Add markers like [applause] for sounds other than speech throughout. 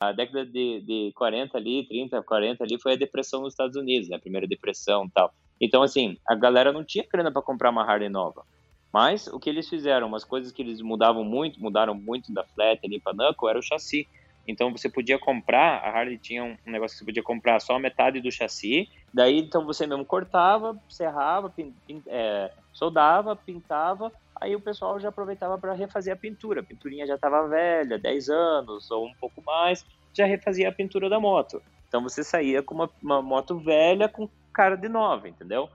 A década de, de 40 ali, 30, 40 ali, foi a depressão nos Estados Unidos, né? A primeira depressão e tal. Então, assim, a galera não tinha grana para comprar uma Harley nova. Mas o que eles fizeram, umas coisas que eles mudavam muito, mudaram muito da flat ali para Knuckle, era o chassi. Então você podia comprar, a Harley tinha um negócio que você podia comprar só metade do chassi, daí então você mesmo cortava, serrava, pin, pin, é, soldava, pintava, aí o pessoal já aproveitava para refazer a pintura. A pinturinha já estava velha, 10 anos ou um pouco mais, já refazia a pintura da moto. Então você saía com uma, uma moto velha com cara de nova, entendeu?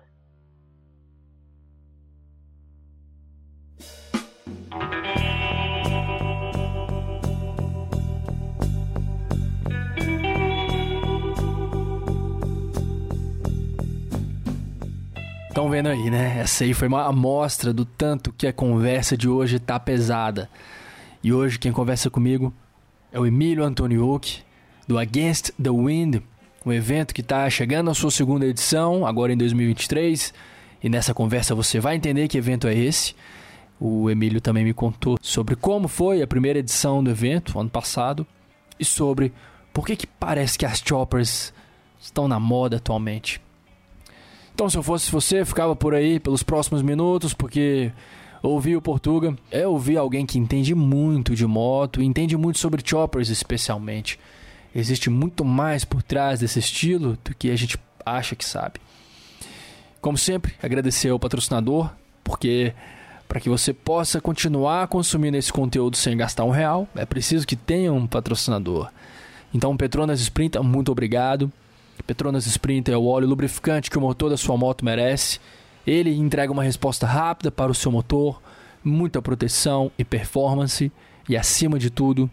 Estão vendo aí, né? Essa aí foi uma amostra do tanto que a conversa de hoje tá pesada. E hoje quem conversa comigo é o Emílio Antoniuk, do Against the Wind, um evento que está chegando à sua segunda edição, agora em 2023. E nessa conversa você vai entender que evento é esse. O Emílio também me contou sobre como foi a primeira edição do evento, ano passado, e sobre por que, que parece que as choppers estão na moda atualmente. Então, se eu fosse você, ficava por aí pelos próximos minutos, porque ouvir o Portuga é ouvir alguém que entende muito de moto, entende muito sobre choppers especialmente. Existe muito mais por trás desse estilo do que a gente acha que sabe. Como sempre, agradecer ao patrocinador, porque para que você possa continuar consumindo esse conteúdo sem gastar um real, é preciso que tenha um patrocinador. Então, Petronas Sprinta, muito obrigado. Petronas Sprinter é o óleo lubrificante que o motor da sua moto merece. Ele entrega uma resposta rápida para o seu motor, muita proteção e performance e acima de tudo,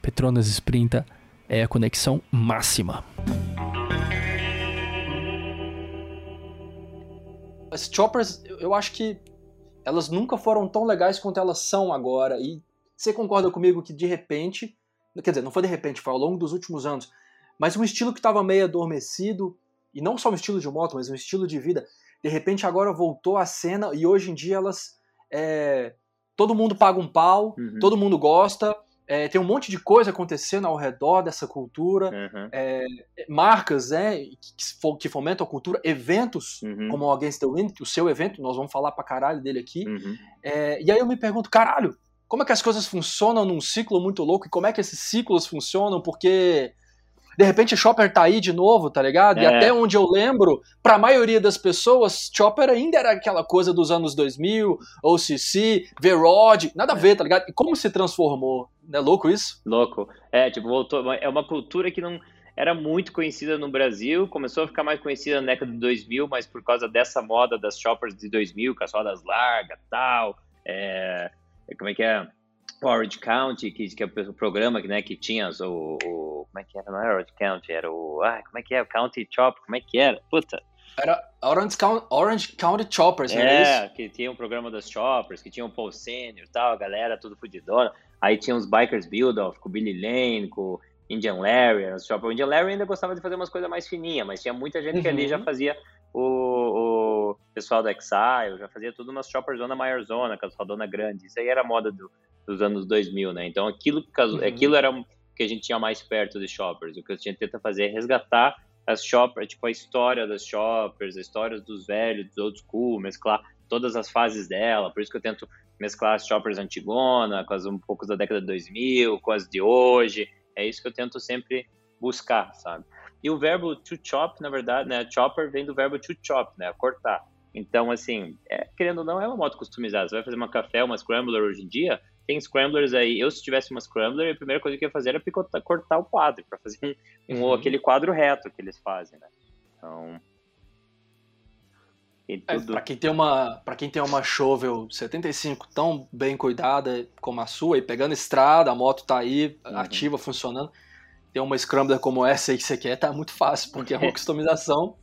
Petronas Sprinter é a conexão máxima. As choppers, eu acho que elas nunca foram tão legais quanto elas são agora. E você concorda comigo que de repente, quer dizer, não foi de repente, foi ao longo dos últimos anos, mas um estilo que estava meio adormecido, e não só um estilo de moto, mas um estilo de vida, de repente agora voltou à cena e hoje em dia elas. É, todo mundo paga um pau, uhum. todo mundo gosta, é, tem um monte de coisa acontecendo ao redor dessa cultura, uhum. é, marcas né, que, que, fomentam a cultura, eventos uhum. como o Against the Wind, o seu evento, nós vamos falar pra caralho dele aqui. Uhum. É, e aí eu me pergunto, caralho, como é que as coisas funcionam num ciclo muito louco e como é que esses ciclos funcionam? Porque de repente Chopper tá aí de novo, tá ligado? É. E até onde eu lembro, pra maioria das pessoas, Chopper ainda era aquela coisa dos anos 2000, OCC, V-Rod, nada a ver, tá ligado? E como se transformou? É louco isso? Louco. É, tipo, voltou. É uma cultura que não era muito conhecida no Brasil, começou a ficar mais conhecida na década de 2000, mas por causa dessa moda das shoppers de 2000, com as rodas largas tal, é, como é que é? Orange County, que, que é o programa né, que tinha o, o, Como é que era? Não era Orange County, era o. Ah, como é que é? O County Chop, como é que era? Puta. Era Orange County, Orange County Choppers, não é, isso? que tinha um programa das Choppers, que tinha o Paul Senior e tal, a galera tudo fudidona. Aí tinha os Bikers Build-Off, com o Billy Lane, com Indian Larry, os Chopper. O Indian Larry ainda gostava de fazer umas coisas mais fininhas, mas tinha muita gente uhum. que ali já uhum. fazia o, o pessoal do Exile, já fazia tudo umas Chopper Zona Maior Zona, com as rodona grande. Isso aí era moda do, dos anos 2000, né? Então aquilo, uhum. aquilo era o que a gente tinha mais perto de shoppers. O que eu tinha tentado fazer é resgatar as shoppers, tipo a história das shoppers, as histórias dos velhos, dos old school, mesclar todas as fases dela. Por isso que eu tento mesclar as shoppers antigona com as um pouco da década de 2000, com as de hoje. É isso que eu tento sempre buscar, sabe? E o verbo to chop, na verdade, né? Chopper vem do verbo to chop, né? Cortar. Então, assim, é, querendo ou não, é uma moto customizada. Você vai fazer uma café, uma scrambler hoje em dia, tem scramblers aí. Eu, se tivesse uma scrambler, a primeira coisa que eu ia fazer era picotar, cortar o quadro, para fazer um, um uhum. aquele quadro reto que eles fazem, né? Então. É, para quem tem uma para quem tem uma Shovel 75 tão bem cuidada como a sua e pegando estrada, a moto tá aí uhum. ativa funcionando, ter uma scrambler como essa aí que você quer tá muito fácil, porque é uma [laughs] customização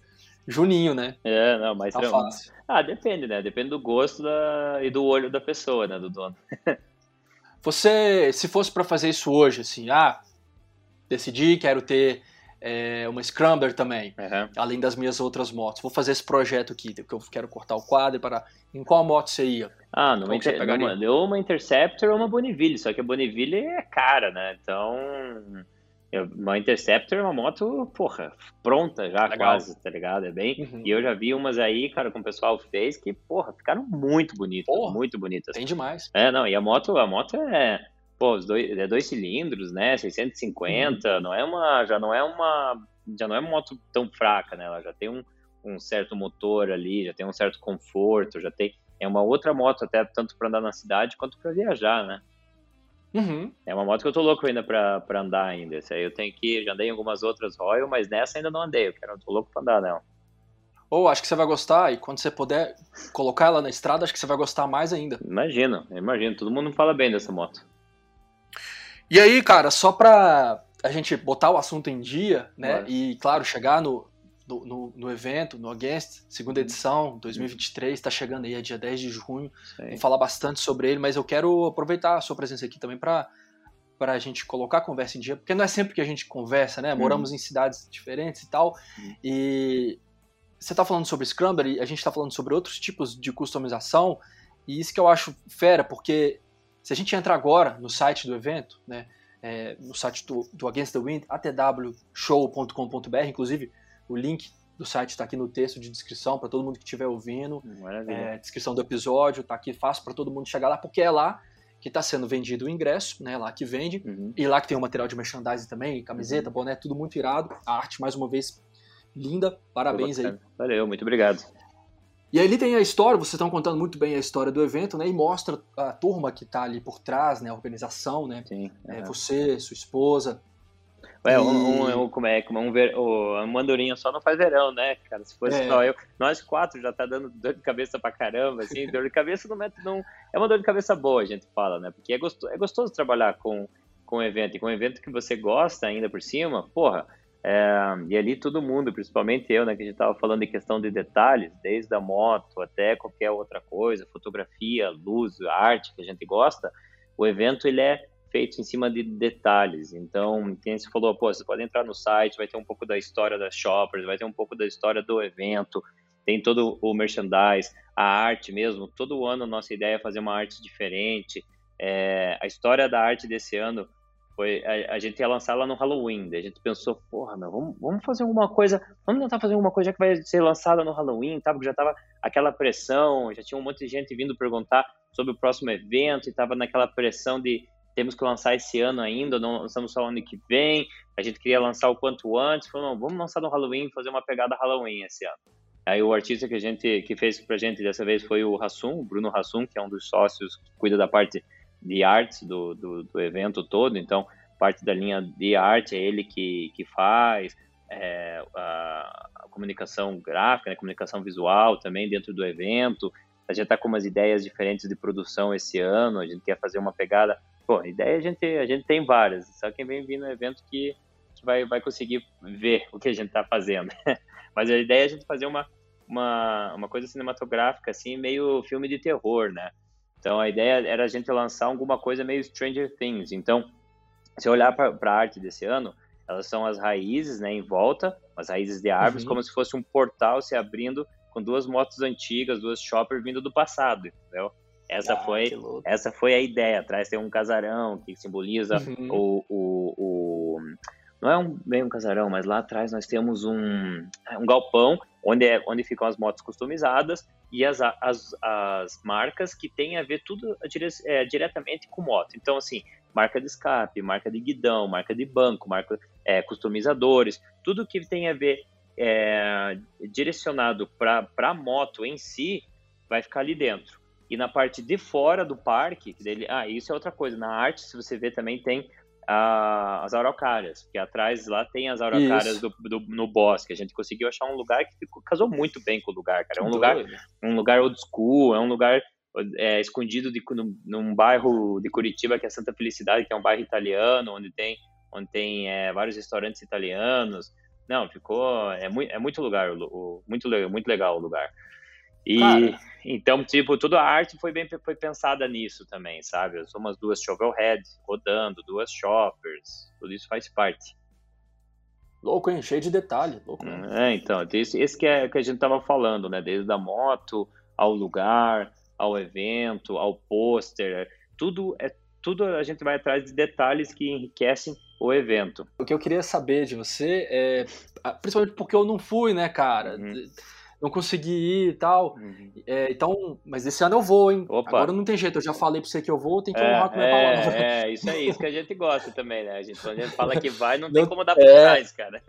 Juninho, né? É, não, mas tá fácil. Ah, depende, né? Depende do gosto da... e do olho da pessoa, né, do dono. Você, se fosse para fazer isso hoje, assim, ah, decidi, quero ter é, uma Scrambler também, uhum. além das minhas outras motos. Vou fazer esse projeto aqui, que eu quero cortar o quadro para. Em qual moto você ia? Ah, numa, inter... numa, ou uma Interceptor ou uma Bonneville, só que a Bonneville é cara, né? Então Uma Interceptor é uma moto, porra, pronta já Legal. quase, tá ligado? É bem. Uhum. E eu já vi umas aí, cara, com o pessoal fez que, porra, ficaram muito bonitas. Porra, muito bonitas. Tem demais. É, não, e a moto, a moto é. Pô, os dois, é dois cilindros, né? 650, uhum. não é uma. Já não é uma. Já não é uma moto tão fraca, né? Ela já tem um, um certo motor ali, já tem um certo conforto, já tem. É uma outra moto, até tanto para andar na cidade quanto para viajar, né? Uhum. É uma moto que eu tô louco ainda pra, pra andar ainda. Essa aí eu tenho que. Já andei em algumas outras Royal, mas nessa ainda não andei. Eu quero, eu tô louco pra andar nela. Ou acho que você vai gostar, e quando você puder colocar ela na estrada, acho que você vai gostar mais ainda. Imagino, imagino. Todo mundo fala bem dessa moto. E aí, cara, só pra a gente botar o assunto em dia, né? E, claro, chegar no, no, no, no, evento, no Against, segunda edição, 2023, está chegando aí, é dia 10 de junho. Sim. Vou falar bastante sobre ele, mas eu quero aproveitar a sua presença aqui também para para a gente colocar a conversa em dia, porque não é sempre que a gente conversa, né? Moramos uhum. em cidades diferentes e tal. Uhum. E você está falando sobre Scrambler e a gente está falando sobre outros tipos de customização. E isso que eu acho fera, porque se a gente entrar agora no site do evento, né? É, no site do, do Against the Wind, atwshow.com.br, inclusive o link do site está aqui no texto de descrição para todo mundo que estiver ouvindo. É, descrição do episódio está aqui fácil para todo mundo chegar lá, porque é lá que está sendo vendido o ingresso, né? Lá que vende. Uhum. E lá que tem o material de merchandising também, camiseta, uhum. boné, tudo muito irado. A arte, mais uma vez, linda. Parabéns aí. Valeu, muito obrigado. E aí ele tem a história, vocês estão contando muito bem a história do evento, né? E mostra a turma que está ali por trás, né? A organização, né? Sim. É, você, sua esposa, é, um, um, um, como é, como um, ver, uma andorinha só não faz verão, né, cara? Se fosse é. só eu, nós quatro já tá dando dor de cabeça pra caramba, assim, dor de cabeça não é, não, é uma dor de cabeça boa, a gente fala, né? Porque é gostoso, é gostoso trabalhar com, com um evento, e com um evento que você gosta ainda por cima, porra, é, e ali todo mundo, principalmente eu, né, que a gente tava falando em questão de detalhes, desde a moto até qualquer outra coisa, fotografia, luz, arte que a gente gosta, o evento ele é feitos em cima de detalhes. Então, quem se falou, pô, você pode entrar no site, vai ter um pouco da história das shoppers, vai ter um pouco da história do evento, tem todo o merchandise, a arte mesmo. Todo ano nossa ideia é fazer uma arte diferente. É, a história da arte desse ano foi a, a, gente ia lançar lá no Halloween. a gente pensou, porra, meu, vamos, vamos fazer alguma coisa, vamos tentar fazer alguma coisa que vai ser lançada no Halloween, tá? Porque já tava aquela pressão, já tinha um monte de gente vindo perguntar sobre o próximo evento e tava naquela pressão de temos que lançar esse ano ainda, não lançamos só ano que vem, a gente queria lançar o quanto antes, falou, não, vamos lançar no Halloween, fazer uma pegada Halloween esse ano. Aí o artista que a gente que fez pra gente dessa vez foi o Rassum, o Bruno Rassum, que é um dos sócios que cuida da parte de artes do, do, do evento todo, então parte da linha de arte é ele que, que faz, é, a, a, comunicação gráfica, né, comunicação visual também dentro do evento, a gente está com umas ideias diferentes de produção esse ano, a gente quer fazer uma pegada Pô, ideia a gente, a gente tem várias, só quem vem vir no evento que, que vai, vai conseguir ver o que a gente está fazendo. [laughs] Mas a ideia é a gente fazer uma, uma, uma coisa cinematográfica, assim, meio filme de terror, né? Então a ideia era a gente lançar alguma coisa meio Stranger Things. Então, se olhar para a arte desse ano, elas são as raízes, né, em volta, as raízes de árvores, uhum. como se fosse um portal se abrindo com duas motos antigas, duas choppers vindo do passado, entendeu? Essa ah, foi essa foi a ideia. Atrás tem um casarão que simboliza uhum. o, o, o, não é um, bem um casarão, mas lá atrás nós temos um, um galpão onde é onde ficam as motos customizadas e as, as, as marcas que têm a ver tudo dire, é, diretamente com moto. Então assim, marca de escape, marca de guidão, marca de banco, marca é, customizadores, tudo que tem a ver é, direcionado para a moto em si vai ficar ali dentro. E na parte de fora do parque, dele, ah, isso é outra coisa. Na arte, se você ver, também tem ah, as araucárias, porque atrás lá tem as araucárias do, do, no bosque. A gente conseguiu achar um lugar que ficou, casou muito bem com o lugar, cara. É um lugar, um lugar old school, é um lugar é, escondido de, num, num, bairro de Curitiba que é Santa Felicidade, que é um bairro italiano, onde tem, onde tem é, vários restaurantes italianos. Não, ficou é muito, é muito lugar, o, muito muito legal o lugar. E Cara. então, tipo, toda a arte foi bem foi pensada nisso também, sabe? São umas duas shovel heads rodando, duas shoppers, tudo isso faz parte. Louco, hein? Cheio de detalhe. Louco, é, então, esse, esse que, é, que a gente tava falando, né? Desde a moto ao lugar, ao evento, ao pôster, tudo é tudo a gente vai atrás de detalhes que enriquecem o evento. O que eu queria saber de você é, principalmente porque eu não fui, né, cara? Uhum. Não consegui ir e tal. Uhum. É, então, mas esse ano eu vou, hein? Opa. Agora não tem jeito, eu já falei pra você que eu vou, tem que é, honrar com minha é, palavra. É, isso é isso que a gente gosta também, né? A gente, quando a gente fala que vai, não, não tem como dar pra é, trás, cara.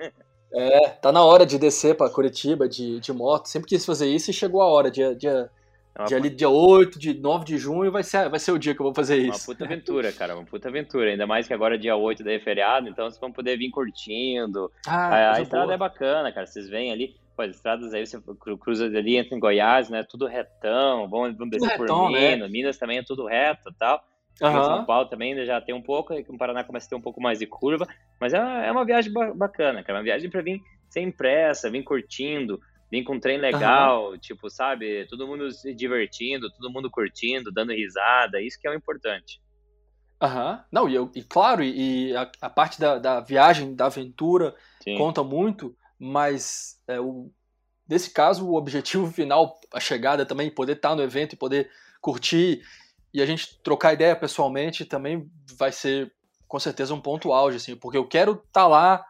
É, tá na hora de descer pra Curitiba de, de moto. Sempre quis fazer isso e chegou a hora. Dia, dia, é dia, ali, dia 8, de 9 de junho vai ser, vai ser o dia que eu vou fazer isso. Uma puta [laughs] aventura, cara, uma puta aventura. Ainda mais que agora dia 8 daí é feriado, então vocês vão poder vir curtindo. Ah, a, a estrada boa. é bacana, cara. Vocês vêm ali, pô, as estradas aí, você cruza ali, entra em Goiás, né? Tudo retão, vão, vão descer tudo por retão, Minas. Né? Minas também é tudo reto e tal. Uhum. São Paulo também já tem um pouco, aí o Paraná começa a ter um pouco mais de curva, mas é uma, é uma viagem bacana, cara. Uma viagem para vir sem pressa, vir curtindo, vir com um trem legal, uhum. tipo, sabe? Todo mundo se divertindo, todo mundo curtindo, dando risada, isso que é o importante. Aham. Uhum. Não, e, eu, e claro, e a, a parte da, da, viagem, da aventura, Sim. conta muito, mas é, o, nesse caso, o objetivo final, a chegada também, poder estar no evento e poder curtir e a gente trocar ideia pessoalmente também vai ser com certeza um ponto auge, assim, porque eu quero estar lá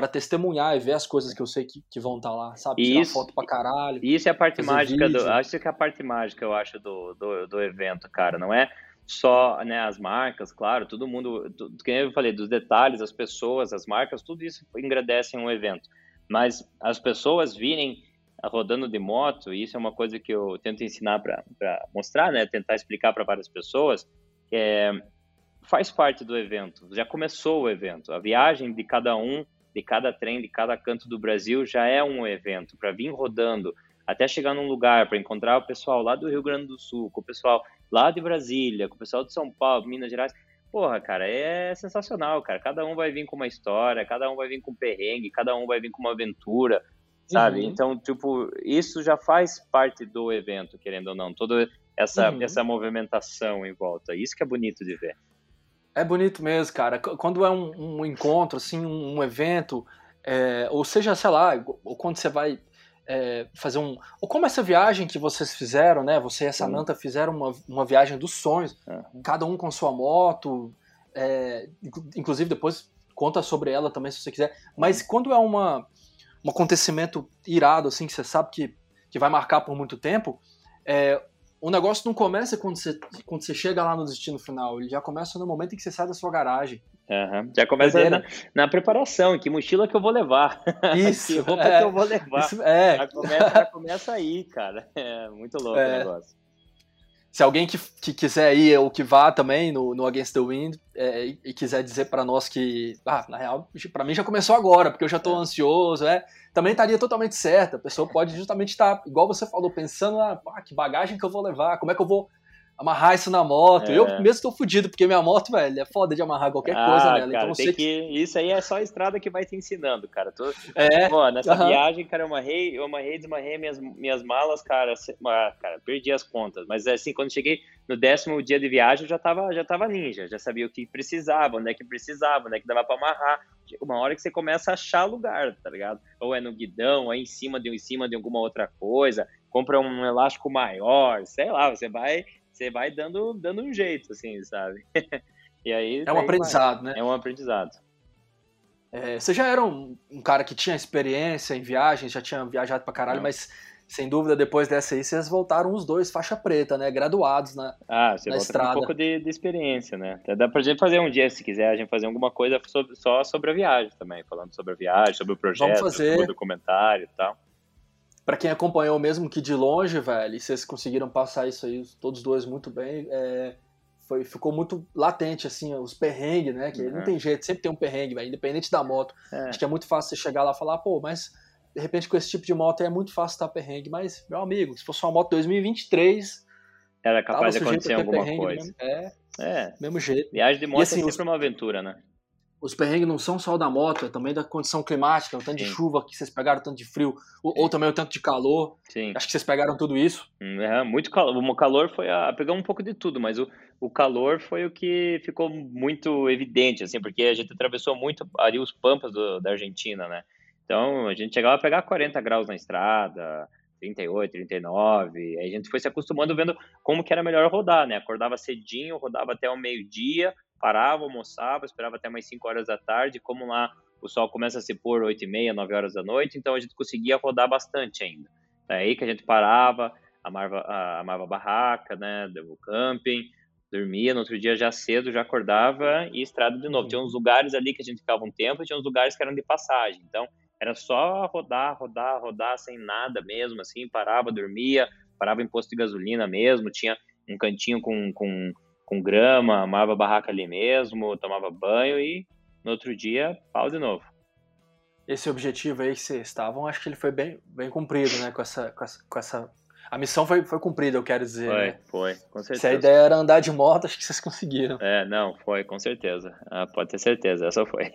para testemunhar e ver as coisas que eu sei que, que vão estar tá lá, sabe? Tirar isso, foto pra caralho. Isso é a parte mágica vídeo. do. Acho que é a parte mágica, eu acho, do, do, do evento, cara. Não é só né, as marcas, claro, todo mundo, tudo, que eu falei, dos detalhes, as pessoas, as marcas, tudo isso engrandece um evento. Mas as pessoas virem rodando de moto, e isso é uma coisa que eu tento ensinar para mostrar, né, tentar explicar para várias pessoas, é, faz parte do evento, já começou o evento, a viagem de cada um, de cada trem, de cada canto do Brasil já é um evento, para vir rodando até chegar num lugar, para encontrar o pessoal lá do Rio Grande do Sul, com o pessoal lá de Brasília, com o pessoal de São Paulo, Minas Gerais, porra, cara, é sensacional, cara. Cada um vai vir com uma história, cada um vai vir com um perrengue, cada um vai vir com uma aventura, sabe? Uhum. Então, tipo, isso já faz parte do evento, querendo ou não, toda essa, uhum. essa movimentação em volta. Isso que é bonito de ver. É bonito mesmo, cara. Quando é um, um encontro, assim, um, evento, é, ou seja, sei lá, ou quando você vai é, fazer um. Ou como essa viagem que vocês fizeram, né? Você e a Samantha fizeram uma, uma viagem dos sonhos, uhum. cada um com sua moto, é, inclusive depois conta sobre ela também se você quiser. Mas quando é uma um acontecimento irado, assim, que você sabe que, que vai marcar por muito tempo, é, o negócio não começa quando você, quando você chega lá no destino final, ele já começa no momento em que você sai da sua garagem. Uhum. Já começa na, na, preparação, que mochila que eu vou levar. [laughs] Isso. que roupa é, que eu vou levar. Isso, é. já, começa, já começa aí, cara. [laughs] É muito louco é. o negócio se alguém que, que quiser ir ou que vá também no, no Against the Wind é, e quiser dizer para nós que, ah, na real, para mim já começou agora, porque eu já estou é. ansioso, é, também estaria totalmente certo. A pessoa pode justamente estar, tá, igual você falou, pensando, ah, que bagagem que eu vou levar, como é que eu vou amarrar isso na moto. É. Eu mesmo estou fudido, porque minha moto, velho, é foda de amarrar qualquer ah, coisa nela. Cara, então tem que... Isso aí é só a estrada que vai te ensinando, cara. Tô... É. Pô, nessa viagem, cara, eu amarrei, eu amarrei, desmarrei minhas, minhas malas, cara, ah, cara, perdi as contas. Mas assim, quando cheguei no décimo dia de viagem, eu já tava, já tava ninja, já sabia o que precisava, onde é que precisava, onde é que dava pra amarrar. Uma hora que você começa a achar lugar, tá ligado? Ou é no guidão, ou é em cima de, em cima de alguma outra coisa, compra um elástico maior, sei lá, você vai você vai dando, dando um jeito, assim, sabe? [laughs] e aí. É um aprendizado, vai. né? É um aprendizado. É, você já era um, um, cara que tinha experiência em viagens, já tinha viajado pra caralho, Não. mas sem dúvida depois dessa aí vocês voltaram os dois faixa preta, né? Graduados na, ah, você na volta estrada. com um pouco de, de, experiência, né? Até dá pra gente fazer um dia, se quiser, a gente fazer alguma coisa sobre, só sobre a viagem também, falando sobre a viagem, sobre o projeto, fazer... sobre o documentário e tal para quem acompanhou mesmo que de longe, velho, e vocês conseguiram passar isso aí, todos dois muito bem, é, foi, ficou muito latente, assim, os perrengues, né? Que uhum. não tem jeito, sempre tem um perrengue, velho, independente da moto. É. Acho que é muito fácil você chegar lá e falar, pô, mas de repente com esse tipo de moto é muito fácil estar perrengue. Mas, meu amigo, se fosse uma moto 2023. Era capaz de acontecer alguma coisa. Mesmo, é, é, mesmo jeito. Viagem de moto e, assim, é sempre os... uma aventura, né? Os perrengues não são só da moto, é também da condição climática, o tanto Sim. de chuva que vocês pegaram, o tanto de frio, ou, ou, também o tanto de calor. Sim. Acho que vocês pegaram tudo isso. Hum, é, muito calor. O calor foi a. Pegamos um pouco de tudo, mas o, o calor foi o que ficou muito evidente, assim, porque a gente atravessou muito ali os pampas do, da Argentina, né? Então a gente chegava a pegar 40 graus na estrada, 38, 39. Aí a gente foi se acostumando vendo como que era melhor rodar, né? Acordava cedinho, rodava até o meio-dia, parava, almoçava, esperava até mais 5 horas da tarde, como lá o sol começa a se pôr 8 e meia, 9 horas da noite, então a gente conseguia rodar bastante ainda. É aí que a gente parava, amava, amava a barraca, né, o camping, dormia, no outro dia já cedo, já acordava e estrada de novo. Tinha uns lugares ali que a gente ficava um tempo, tinha uns lugares que eram de passagem. Então, era só rodar, rodar, rodar sem nada mesmo, assim, parava, dormia, parava em posto de gasolina mesmo, tinha um cantinho com, com, com grama, amava a barraca ali mesmo, tomava banho e no outro dia, pau de novo. Esse objetivo aí que vocês estavam, acho que ele foi bem, bem cumprido, né, com essa, com essa, com essa a missão foi, foi cumprida, eu quero dizer. Foi, né? foi, com certeza. Se a ideia era andar de moto, acho que vocês conseguiram. É, não, foi, com certeza. Ah, pode ter certeza, essa foi.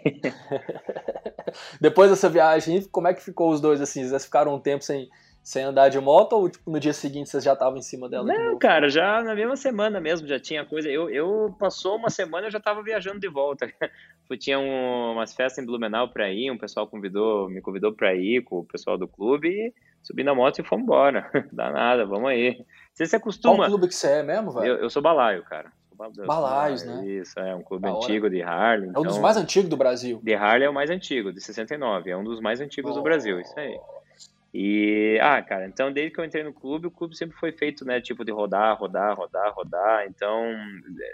[laughs] Depois dessa viagem, como é que ficou os dois, assim? Vocês ficaram um tempo sem, sem andar de moto ou tipo, no dia seguinte vocês já estavam em cima dela? Não, cara, já na mesma semana mesmo já tinha coisa. Eu, eu passou uma semana eu já estava viajando de volta. [laughs] tinha um, umas festas em Blumenau para ir, um pessoal convidou, me convidou para ir com o pessoal do clube e subi na moto e fomos embora. [laughs] Dá nada, vamos aí. Você se acostuma. Qual clube que você é mesmo, velho? Eu, eu sou balaio, cara. Balaios, né? Isso, é um clube antigo de Harley. Então... É um dos mais antigos do Brasil. De Harley é o mais antigo, de 69. É um dos mais antigos oh. do Brasil, isso aí. E, ah, cara, então desde que eu entrei no clube, o clube sempre foi feito, né, tipo de rodar, rodar, rodar, rodar. Então,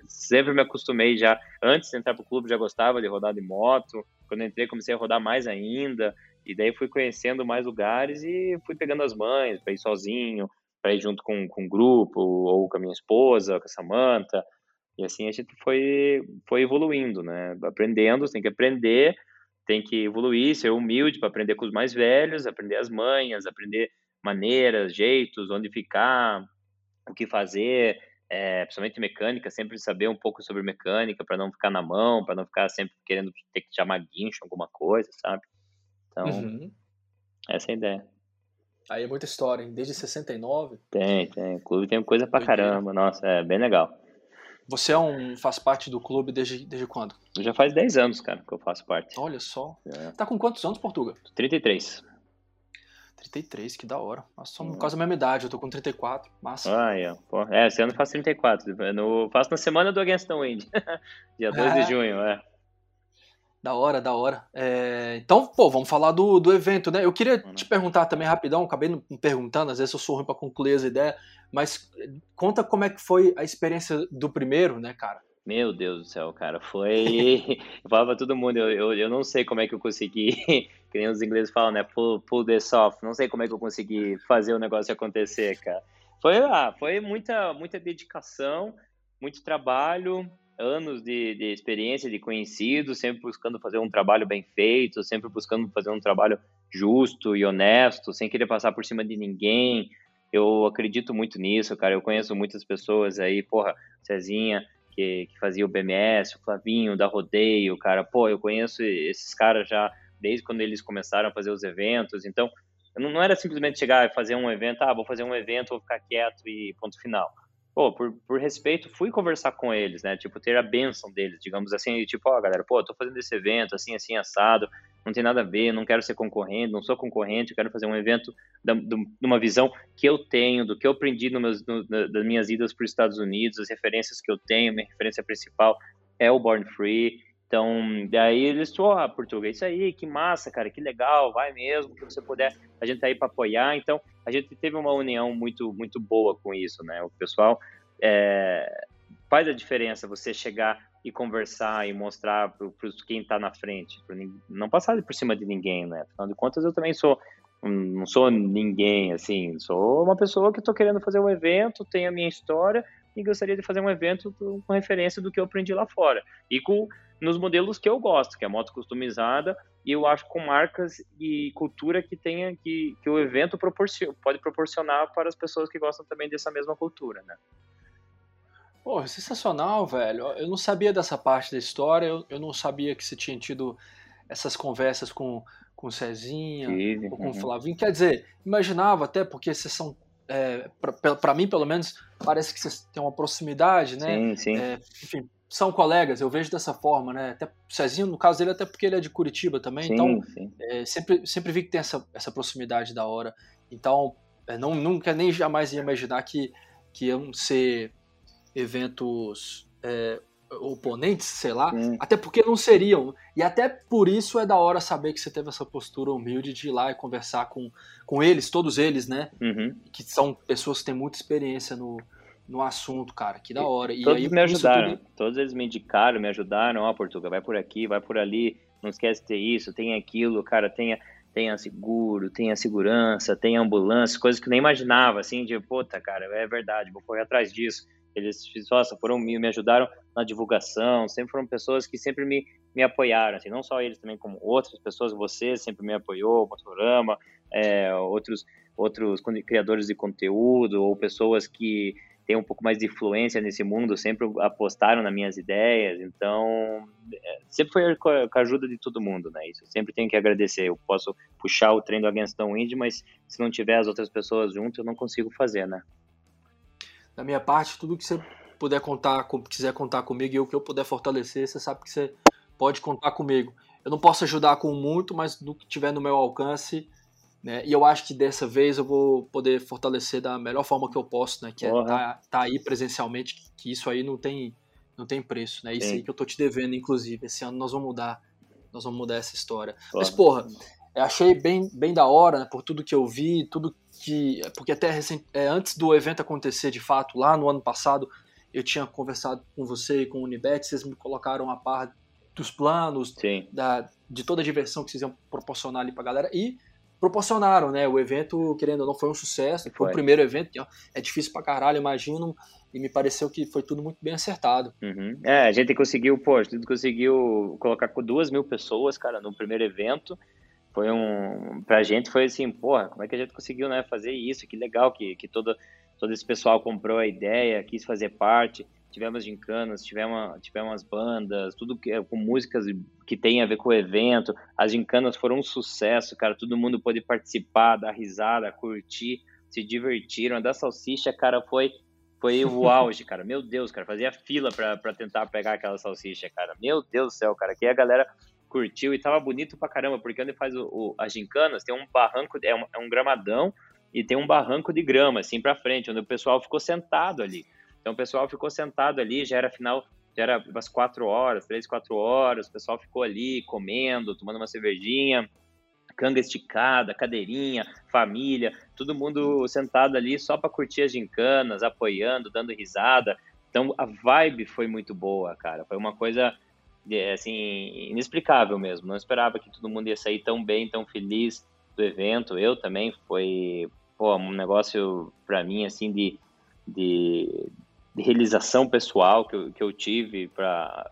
sempre me acostumei já. Antes de entrar pro clube, já gostava de rodar de moto. Quando entrei, comecei a rodar mais ainda. E daí fui conhecendo mais lugares e fui pegando as mães para ir sozinho, para ir junto com, com um grupo, ou com a minha esposa, com a Samanta. E assim a gente foi, foi evoluindo, né? Aprendendo, tem que aprender, tem que evoluir, ser humilde para aprender com os mais velhos, aprender as manhas, aprender maneiras, jeitos, onde ficar, o que fazer, é, principalmente mecânica, sempre saber um pouco sobre mecânica para não ficar na mão, para não ficar sempre querendo ter que chamar guincho, alguma coisa, sabe? Então, uhum. essa é a ideia. Aí é muita história, hein? Desde 69? Tem, tem. O clube tem coisa pra caramba. Nossa, é bem legal. Você é um, faz parte do clube desde, desde quando? Já faz 10 anos, cara, que eu faço parte. Olha só. É. Tá com quantos anos, Portuga? 33. 33, que da hora. Nós somos quase a mesma idade, eu tô com 34. Massa. Ah, é. Pô, é, esse ano eu faço 34. Eu faço na semana do Against the Wind. [laughs] Dia 2 é. de junho, é. Da hora, da hora. É, então, pô, vamos falar do, do evento, né? Eu queria te perguntar também rapidão, acabei não perguntando, às vezes eu sou ruim pra concluir as ideias, mas conta como é que foi a experiência do primeiro, né, cara? Meu Deus do céu, cara, foi. [laughs] eu falava pra todo mundo, eu, eu, eu, não sei como é que eu consegui, [laughs] que nem os ingleses falam, né? Pull, pull this off. Não sei como é que eu consegui fazer o negócio acontecer, cara. Foi, ah, foi muita, muita dedicação, muito trabalho, anos de, de experiência, de conhecido, sempre buscando fazer um trabalho bem feito, sempre buscando fazer um trabalho justo e honesto, sem querer passar por cima de ninguém. Eu acredito muito nisso, cara. Eu conheço muitas pessoas aí, porra, Cezinha, que, que fazia o BMS, o Flavinho, da Rodeio, cara. Pô, eu conheço esses caras já desde quando eles começaram a fazer os eventos. Então, não, não era simplesmente chegar e fazer um evento, ah, vou fazer um evento, vou ficar quieto e ponto final pô, por, por respeito, fui conversar com eles, né? Tipo, ter a benção deles, digamos assim, tipo, ó, oh, galera, pô, tô fazendo esse evento, assim, assim, assado, não tem nada a ver, não quero ser concorrente, não sou concorrente, quero fazer um evento de uma visão que eu tenho, do que eu aprendi no meus, no, das minhas idas para os Estados Unidos, as referências que eu tenho, minha referência principal é o Born Free, então, daí eles, ó, oh, português, isso aí, que massa, cara, que legal, vai mesmo, que você puder, a gente tá aí para apoiar. Então, a gente teve uma união muito, muito boa com isso, né? O pessoal é, faz a diferença você chegar e conversar e mostrar para quem está na frente, não passar por cima de ninguém, né? Afinal de contas, eu também sou não sou ninguém, assim, sou uma pessoa que estou querendo fazer um evento, tenho a minha história e gostaria de fazer um evento com referência do que eu aprendi lá fora. E com nos modelos que eu gosto, que é moto customizada, e eu acho com marcas e cultura que tenha que, que o evento proporciona, pode proporcionar para as pessoas que gostam também dessa mesma cultura, né? Pô, sensacional, velho. Eu não sabia dessa parte da história, eu, eu não sabia que você tinha tido essas conversas com, com o Cezinha, Sim, ou com o uhum. Flavinho. Quer dizer, imaginava até, porque vocês são, é, para mim pelo menos, parece que vocês têm uma proximidade, né? Sim, sim. É, enfim, são colegas, eu vejo dessa forma, né? Até o Cezinho, no caso dele, até porque ele é de Curitiba também, sim, então sim. É, sempre, sempre vi que tem essa, essa proximidade da hora. Então, é, não, nunca nem jamais ia imaginar que, que iam ser eventos é, oponentes, sei lá, hum. até porque não seriam. E até por isso é da hora saber que você teve essa postura humilde de ir lá e conversar com, com eles, todos eles, né? Uhum. Que são pessoas que têm muita experiência no, no assunto, cara. Que da hora. E todos aí, me ajudaram. Tudo... Todos eles me indicaram, me ajudaram. Ó, oh, Portugal, vai por aqui, vai por ali. Não esquece de ter isso, tem aquilo, cara, tenha tenha seguro, tenha segurança, tenha ambulância, coisas que eu nem imaginava, assim, de, puta, cara, é verdade, vou correr atrás disso. Eles, nossa, foram, me, me ajudaram na divulgação, sempre foram pessoas que sempre me, me apoiaram, assim, não só eles também, como outras pessoas, você sempre me apoiou, o Motorama, é, outros, outros criadores de conteúdo, ou pessoas que têm um pouco mais de influência nesse mundo, sempre apostaram nas minhas ideias, então é, sempre foi com a, ajuda de todo mundo, né? Isso eu sempre tenho que agradecer. Eu posso puxar o trem do Against the Wind, mas se não tiver as outras pessoas junto, eu não consigo fazer, né? Da minha parte, tudo que você puder contar, quiser contar comigo e o que eu puder fortalecer, você sabe que você pode contar comigo. Eu não posso ajudar com muito, mas do que tiver no meu alcance, né? E eu acho que dessa vez eu vou poder fortalecer da melhor forma que eu posso, né? Que é tá, tá aí presencialmente, que, isso aí não tem, não tem preço, né? Isso Sim. aí que eu tô te devendo, inclusive. Esse ano nós vamos mudar, nós vamos mudar essa história. Porra. Mas, porra, achei bem, bem da hora, né? Por tudo que eu vi, tudo que. Porque até recent, é, antes do evento acontecer de fato, lá no ano passado, eu tinha conversado com você e com o Unibet, vocês me colocaram a par dos planos, da, de toda a diversão que vocês iam proporcionar ali pra galera. E proporcionaram, né? O evento, querendo ou não, foi um sucesso. Foi, foi o primeiro evento, é difícil pra caralho, imagino. E me pareceu que foi tudo muito bem acertado. Uhum. É, a gente conseguiu, pô, a gente conseguiu colocar com duas mil pessoas, cara, no primeiro evento. Foi um. Pra gente foi assim, porra, como é que a gente conseguiu, né, fazer isso? Que legal que, que todo, todo esse pessoal comprou a ideia, quis fazer parte tivemos gincanas, tivemos, tivemos bandas, tudo que, com músicas que tem a ver com o evento. As gincanas foram um sucesso, cara. Todo mundo pôde participar, dar risada, curtir, se divertiram. A da salsicha, cara, foi foi o [laughs] auge, cara. Meu Deus, cara, fazia fila para tentar pegar aquela salsicha, cara. Meu Deus do céu, cara. Que a galera curtiu e tava bonito pra caramba, porque onde faz o, o as gincanas tem um barranco, é um, é um gramadão e tem um barranco de grama, assim, pra frente, onde o pessoal ficou sentado ali. Então o pessoal ficou sentado ali, já era final, já era umas quatro horas, três, quatro horas, o pessoal ficou ali comendo, tomando uma cervejinha, canga esticada, cadeirinha, família, todo mundo sentado ali só para curtir as gincanas, apoiando, dando risada. Então a vibe foi muito boa, cara. Foi uma coisa assim inexplicável mesmo. Não esperava que todo mundo ia sair tão bem, tão feliz do evento. Eu também foi pô, um negócio para mim assim de de realização pessoal que eu, que eu tive para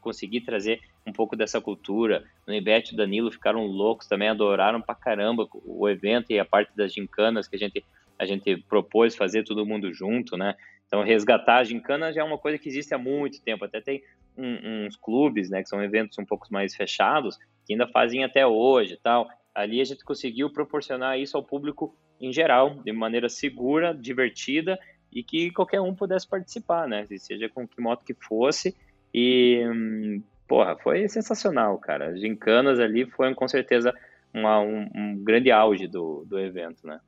conseguir trazer um pouco dessa cultura. O Ivete e o Danilo ficaram loucos também, adoraram pra caramba o evento e a parte das gincanas que a gente, a gente propôs fazer todo mundo junto, né? Então, resgatar a gincana já é uma coisa que existe há muito tempo. Até tem um, uns clubes, né, que são eventos um pouco mais fechados, que ainda fazem até hoje tal. Ali a gente conseguiu proporcionar isso ao público em geral, de maneira segura, divertida e que qualquer um pudesse participar, né? Seja com que moto que fosse. E, hum, porra, foi sensacional, cara. As gincanas ali foram com certeza uma, um, um, grande auge do, do evento, né?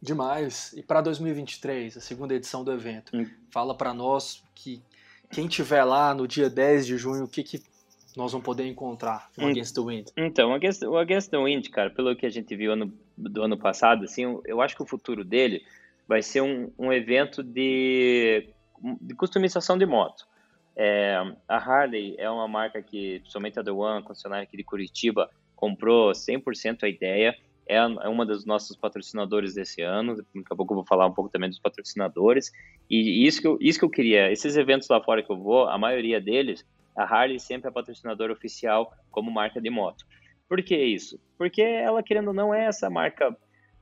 Demais. E para 2023, a segunda edição do evento, hum. fala para nós que quem tiver lá no dia 10 de junho, o que, que nós vamos poder encontrar no hum. Against the Wind? Então, o Against the Wind, cara, pelo que a gente viu ano, do ano passado, assim, eu acho que o futuro dele vai ser um, um evento de, de customização de moto. É, a Harley é uma marca que, somente a The One, concessionária aqui de Curitiba, comprou 100% a ideia. É, é uma dos nossos patrocinadores desse ano. Daqui a pouco eu vou falar um pouco também dos patrocinadores. E isso que, eu, isso que eu queria, esses eventos lá fora que eu vou, a maioria deles, a Harley sempre é patrocinadora oficial como marca de moto. Por que isso? Porque ela, querendo ou não, é essa marca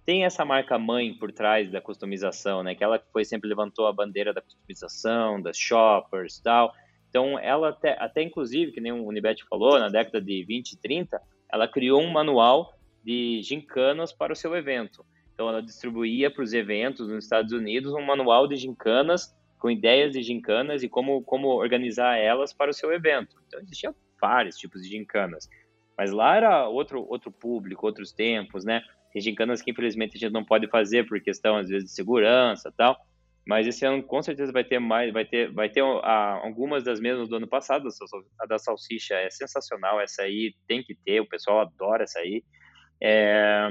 tem essa marca mãe por trás da customização, né? Que ela foi sempre levantou a bandeira da customização, das shoppers, tal. Então, ela até, até inclusive, que nem o Unibet falou, na década de 20 e 30, ela criou um manual de gincanas para o seu evento. Então, ela distribuía para os eventos nos Estados Unidos um manual de gincanas com ideias de gincanas e como, como organizar elas para o seu evento. Então, existia vários tipos de gincanas. Mas lá era outro, outro público, outros tempos, né? Tem gincanas que infelizmente a gente não pode fazer por questão às vezes de segurança, tal. Mas esse ano com certeza vai ter mais, vai ter, vai ter a, algumas das mesmas do ano passado. A da salsicha é sensacional, essa aí tem que ter, o pessoal adora essa aí. É,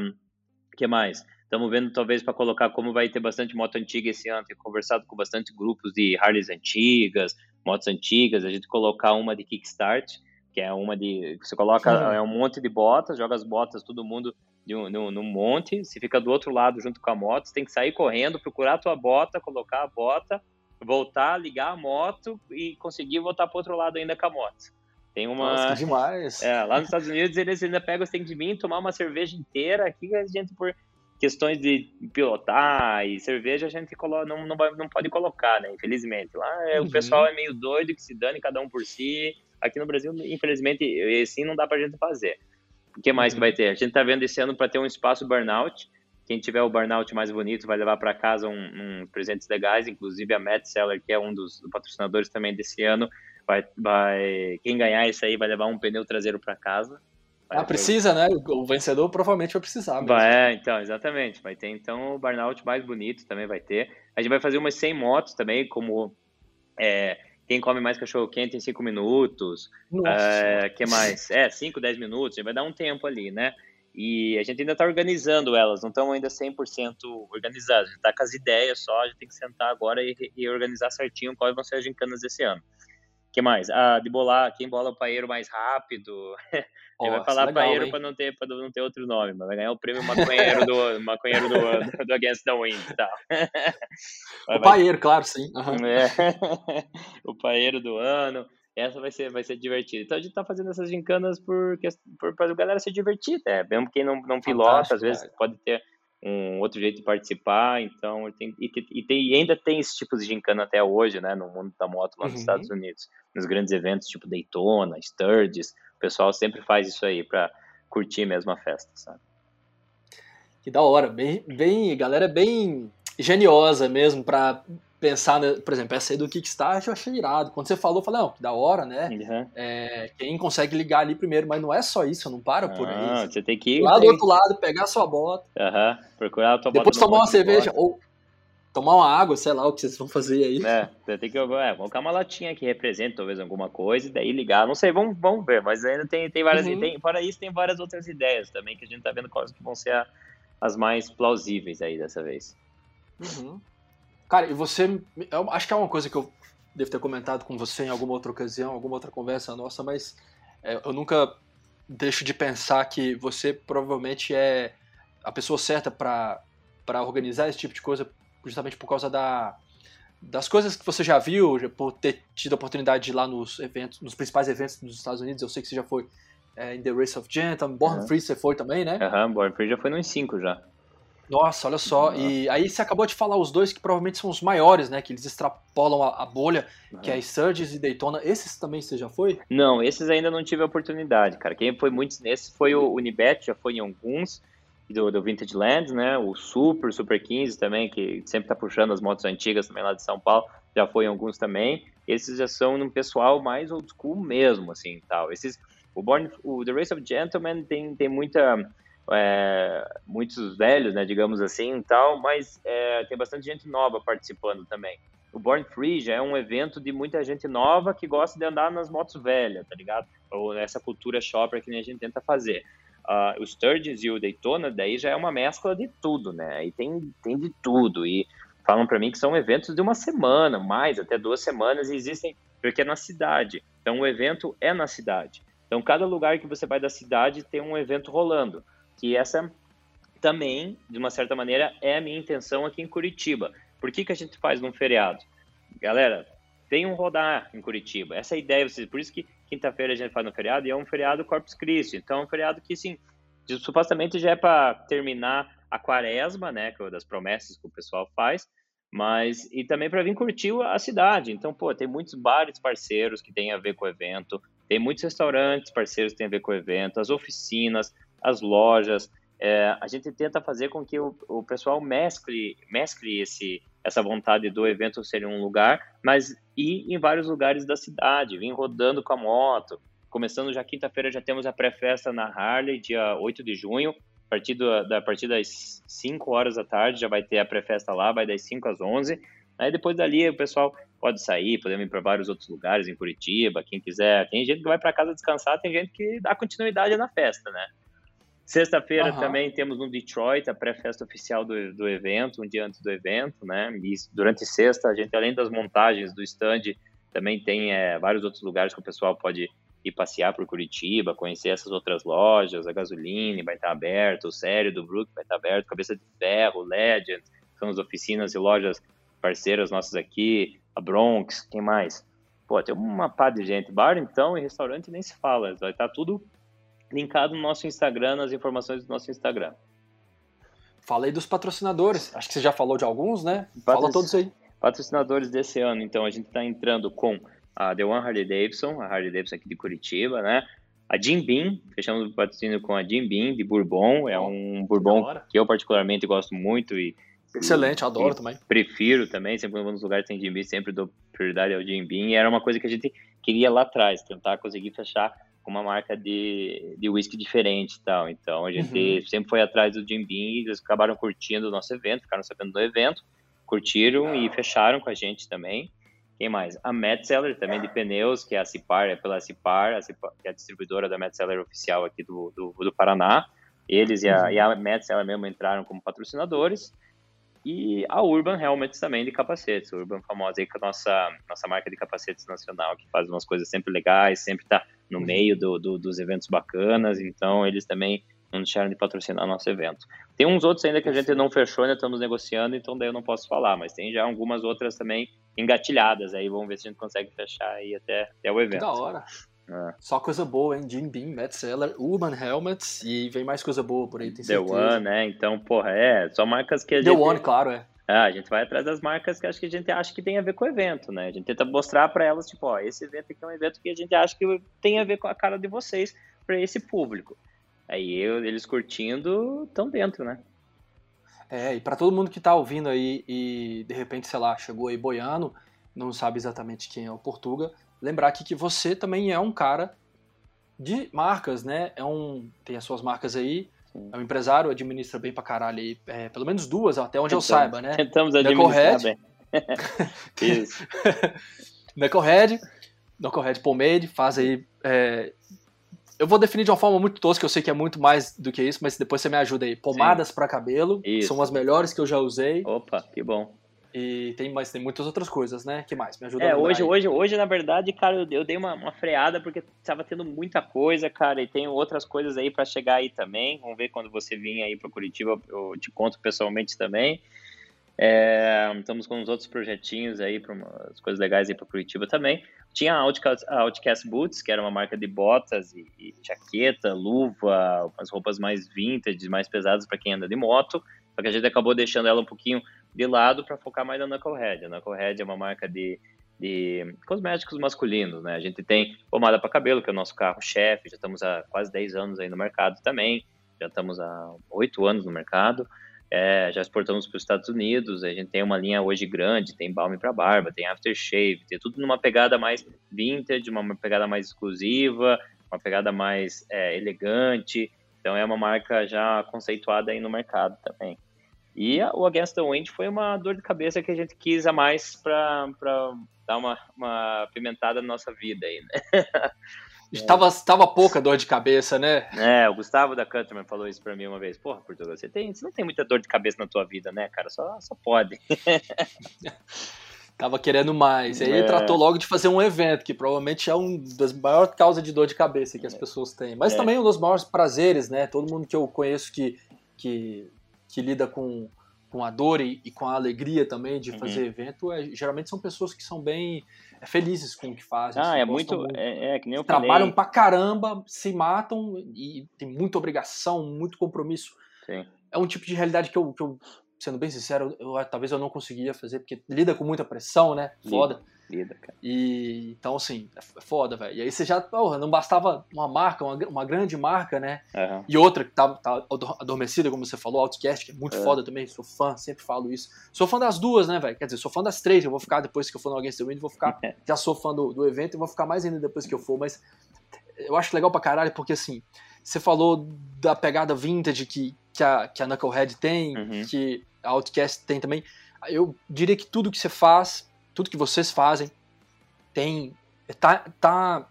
que mais? Estamos vendo talvez para colocar como vai ter bastante moto antiga esse ano. Tenho conversado com bastante grupos de Harleys antigas, motos antigas. A gente colocar uma de kickstart, que é uma de você coloca é um monte de botas, joga as botas todo mundo num, num monte, se fica do outro lado junto com a moto, você tem que sair correndo, procurar a tua bota, colocar a bota, voltar, ligar a moto e conseguir voltar para outro lado ainda com a moto. Tem uma. Nossa, demais! É, lá nos Estados Unidos eles ainda pegam, você tem que vir tomar uma cerveja inteira. Aqui a gente, por questões de pilotar e cerveja, a gente coloca, não, não, não pode colocar, né? Infelizmente. Lá é, uhum. o pessoal é meio doido que se dane cada um por si. Aqui no Brasil, infelizmente, assim não dá pra gente fazer. O que mais uhum. que vai ter? A gente está vendo esse ano para ter um espaço burnout. Quem tiver o burnout mais bonito vai levar para casa um, um, presentes legais, inclusive a Matt Seller, que é um dos patrocinadores também desse ano, vai, vai quem ganhar isso aí vai levar um pneu traseiro para casa. Vai ah, precisa, né? O vencedor provavelmente vai precisar. Mesmo. Vai, é, então, exatamente. Vai ter então o burnout mais bonito também vai ter. A gente vai fazer umas 100 motos também, como é, quem come mais cachorro quente em 5 minutos. Nossa. É, que mais? É, 5, 10 minutos, vai dar um tempo ali, né? E a gente ainda está organizando elas, não estão ainda 100% organizadas. A gente está com as ideias só, a gente tem que sentar agora e, e organizar certinho quais vão ser as gincanas desse ano que mais? Ah, de bolar, quem bola o paeiro mais rápido. [laughs] Ele vai falar legal, paeiro para não ter para não ter outro nome, mas vai ganhar o prêmio maconheiro do [laughs] maconheiro do, do, do Against the Wind [laughs] tal. o paeiro, claro, sim. Uhum. É. o paeiro do ano. Essa vai ser vai ser divertida. Então a gente tá fazendo essas gincanas por por para a galera se divertir, né? Mesmo quem não não pilota, às vezes pode ter um outro jeito de participar, então tem, e, e, tem, e ainda tem esse tipo de gincana até hoje, né, no mundo da moto lá nos uhum. Estados Unidos, nos grandes eventos tipo Daytona, Sturgis, o pessoal sempre faz isso aí para curtir mesmo a festa, sabe? Que da hora, bem, bem galera bem geniosa mesmo para pensar, né, por exemplo, essa aí do Kickstart eu achei irado. Quando você falou, eu falei, não, que da hora, né? Uhum. É, quem consegue ligar ali primeiro, mas não é só isso, não para por aí. Ah, você tem que ir. Lá do outro lado, pegar a sua bota. Uhum. Procurar a tua Depois tomar uma cerveja, ou tomar uma água, sei lá o que vocês vão fazer aí. É, você tem que é, colocar uma latinha que representa talvez alguma coisa e daí ligar. Não sei, vamos, vamos ver, mas ainda tem, tem várias. Uhum. Tem, fora isso, tem várias outras ideias também que a gente tá vendo quais que vão ser a, as mais plausíveis aí dessa vez. Uhum. Cara, e você. Eu acho que é uma coisa que eu devo ter comentado com você em alguma outra ocasião, alguma outra conversa nossa, mas é, eu nunca deixo de pensar que você provavelmente é a pessoa certa para organizar esse tipo de coisa, justamente por causa da, das coisas que você já viu, por ter tido a oportunidade de ir lá nos eventos, nos principais eventos dos Estados Unidos. Eu sei que você já foi é, em The Race of Gentlemen, Born uhum. Free você foi também, né? Aham, uhum, Born Free já foi nos 5 já. Nossa, olha só. Uhum. E aí você acabou de falar os dois que provavelmente são os maiores, né? Que eles extrapolam a, a bolha, uhum. que é a Sturgis e Daytona. Esses também você já foi? Não, esses ainda não tive a oportunidade, cara. Quem foi muitos nesses foi o Unibet, já foi em alguns. Do, do Vintage Lands, né? O Super, Super 15 também, que sempre tá puxando as motos antigas também lá de São Paulo. Já foi em alguns também. Esses já são um pessoal mais old school mesmo, assim, tal. Esses... O, Born, o The Race of Gentlemen tem, tem muita é, muitos velhos, né, digamos assim, tal, mas é, tem bastante gente nova participando também. O Born Free já é um evento de muita gente nova que gosta de andar nas motos velhas, tá ligado? Ou essa cultura shopper que a gente tenta fazer. Uh, o Sturgis e o Daytona, daí já é uma mescla de tudo, né? Aí tem, tem de tudo. E falam para mim que são eventos de uma semana, mais, até duas semanas, e existem, porque é na cidade. Então o evento é na cidade. Então cada lugar que você vai da cidade tem um evento rolando que essa também, de uma certa maneira, é a minha intenção aqui em Curitiba. Por que, que a gente faz num feriado? Galera, tem um rodar em Curitiba. Essa é a ideia, por isso que quinta-feira a gente faz no feriado e é um feriado Corpus Christi. Então é um feriado que, sim, supostamente já é para terminar a quaresma, né, é das promessas que o pessoal faz, mas e também para vir curtir a cidade. Então, pô, tem muitos bares parceiros que têm a ver com o evento, tem muitos restaurantes parceiros que têm a ver com o evento, as oficinas, as lojas. É, a gente tenta fazer com que o, o pessoal mescle, mescle esse, essa vontade do evento ser em um lugar, mas ir em vários lugares da cidade, vir rodando com a moto. Começando já quinta-feira, já temos a pré-festa na Harley, dia 8 de junho. partir, do, da, a partir das 5 horas da tarde já vai ter a pré-festa lá, vai das 5 às 11. Aí depois dali o pessoal pode sair, podemos ir para vários outros lugares em Curitiba, quem quiser. Tem gente que vai para casa descansar, tem gente que dá continuidade na festa, né? Sexta-feira uhum. também temos no Detroit a pré-festa oficial do, do evento, um dia antes do evento, né? E durante sexta, a gente, além das montagens do stand, também tem é, vários outros lugares que o pessoal pode ir passear por Curitiba, conhecer essas outras lojas, a Gasoline vai estar aberto, o Sério do Brook vai estar aberto, Cabeça de Ferro, Legend, são as oficinas e lojas parceiras nossas aqui, a Bronx, quem mais? Pô, tem uma pá de gente. Bar, então, e restaurante nem se fala, vai estar tudo linkado no nosso Instagram, nas informações do nosso Instagram. Falei dos patrocinadores. Acho que você já falou de alguns, né? Patroc... Fala todos aí. Patrocinadores desse ano, então, a gente está entrando com a The One Harley Davidson, a Harley Davidson aqui de Curitiba, né? A Jim Beam, fechamos o patrocínio com a Jim Beam de Bourbon, é um Bourbon que eu particularmente gosto muito e Excelente, adoro também. Prefiro também, sempre quando vou nos lugares que tem Jim Beam, sempre dou prioridade ao Jim Beam. E era uma coisa que a gente queria lá atrás, tentar conseguir fechar com uma marca de, de whisky diferente e tal. Então a gente uhum. sempre foi atrás do Jim Beam, eles acabaram curtindo o nosso evento, ficaram sabendo do evento, curtiram e fecharam com a gente também. Quem mais? A Metzeler, também de pneus, que é a Cipar, é pela Cipar, a Cipar que é a distribuidora da Metzeler oficial aqui do, do, do Paraná. Eles e a, uhum. e a Metzeler mesmo entraram como patrocinadores. E a Urban Helmets também de capacetes. A Urban famosa aí com a nossa, nossa marca de capacetes nacional, que faz umas coisas sempre legais, sempre está no uhum. meio do, do, dos eventos bacanas, então eles também não deixaram de patrocinar nosso evento. Tem uns outros ainda que a gente não fechou, ainda estamos negociando, então daí eu não posso falar, mas tem já algumas outras também engatilhadas aí, vamos ver se a gente consegue fechar aí até, até o evento. Que da hora. É. Só coisa boa, hein? Jim Beam, Matt Seller, Urban Helmets e vem mais coisa boa por aí, tem The One, né? Então, porra, é, só marcas que a The gente... One, claro, é. É, a gente vai atrás das marcas que acho que a gente acha que tem a ver com o evento, né? A gente tenta mostrar para elas, tipo, ó, esse evento aqui é um evento que a gente acha que tem a ver com a cara de vocês para esse público. Aí eu, eles curtindo estão dentro, né? É, e para todo mundo que tá ouvindo aí e de repente, sei lá, chegou aí boiando, não sabe exatamente quem é o Portuga, lembrar aqui que você também é um cara de marcas, né? É um tem as suas marcas aí, é um empresário, administra bem pra caralho aí, é, pelo menos duas, até onde tentamos, eu saiba, né? Tentamos administrar bem. [laughs] Isso. [laughs] Knucklehead, Knucklehead Pomade, faz aí... É, eu vou definir de uma forma muito tosca, eu sei que é muito mais do que isso, mas depois você me ajuda aí. Pomadas para cabelo, são as melhores que eu já usei. Opa, que bom. E tem, mas tem muitas outras coisas, né? que mais? Me ajuda é, hoje, hoje, hoje, na verdade, cara, eu, eu dei uma, uma, freada porque tava tendo muita coisa, cara, e tem outras coisas aí para chegar aí também. Vamos ver quando você vir aí para Curitiba, eu te conto pessoalmente também. É, estamos com uns outros projetinhos aí, para umas coisas legais aí para Curitiba também. Tinha a Outcast, a Outcast Boots, que era uma marca de botas e, e jaqueta, luva, umas roupas mais vintage, mais pesadas para quem anda de moto. Só que a gente acabou deixando ela um pouquinho de lado para focar mais na Knucklehead. A Knucklehead é uma marca de, de cosméticos masculinos, né? A gente tem pomada para cabelo, que é o nosso carro-chefe, já estamos há quase 10 anos aí no mercado também, já estamos há 8 anos no mercado, é, já exportamos para os Estados Unidos, a gente tem uma linha hoje grande, tem balme para barba, tem aftershave, tem tudo numa pegada mais vintage, uma pegada mais exclusiva, uma pegada mais é, elegante, então é uma marca já conceituada aí no mercado também. E a, o Against the Wind foi uma dor de cabeça que a gente quis a mais para dar uma, uma pimentada na nossa vida aí, né? [laughs] Estava, estava pouca dor de cabeça, né? É, o Gustavo da Cutterman falou isso para mim uma vez. Porra, Portugal, você, tem, você não tem muita dor de cabeça na tua vida, né, cara? Só, só pode. [laughs] Tava querendo mais. E aí é. tratou logo de fazer um evento, que provavelmente é uma das maiores causas de dor de cabeça que as é. pessoas têm. Mas é. também um dos maiores prazeres, né? Todo mundo que eu conheço que, que que lida com, com a dor e, e com a alegria também de uhum. fazer evento, é, geralmente são pessoas que são bem é, felizes com o que fazem. Ah, é muito. muito é, é, que nem eu Trabalham falei. pra caramba, se matam e tem muita obrigação, muito compromisso. Sim. É um tipo de realidade que eu, que eu sendo bem sincero, eu, talvez eu não conseguiria fazer, porque lida com muita pressão, né? Foda. Lida vida, cara. E então, assim, é, é foda, velho. E aí você já, porra, não bastava uma marca, uma, uma grande marca, né? Uhum. E outra que tá, tá adormecida, como você falou, Outcast, que é muito uhum. foda também, sou fã, sempre falo isso. Sou fã das duas, né, velho? Quer dizer, sou fã das três, eu vou ficar depois que eu for no Against the Wind, vou ficar, [laughs] já sou fã do, do evento e vou ficar mais ainda depois que eu for, mas eu acho legal pra caralho, porque assim, você falou da pegada vintage que, que a, que a Knucklehead tem, Uhum. que a Outcast tem também. Eu diria que tudo que você faz, tudo que vocês fazem, tem. tá, tá,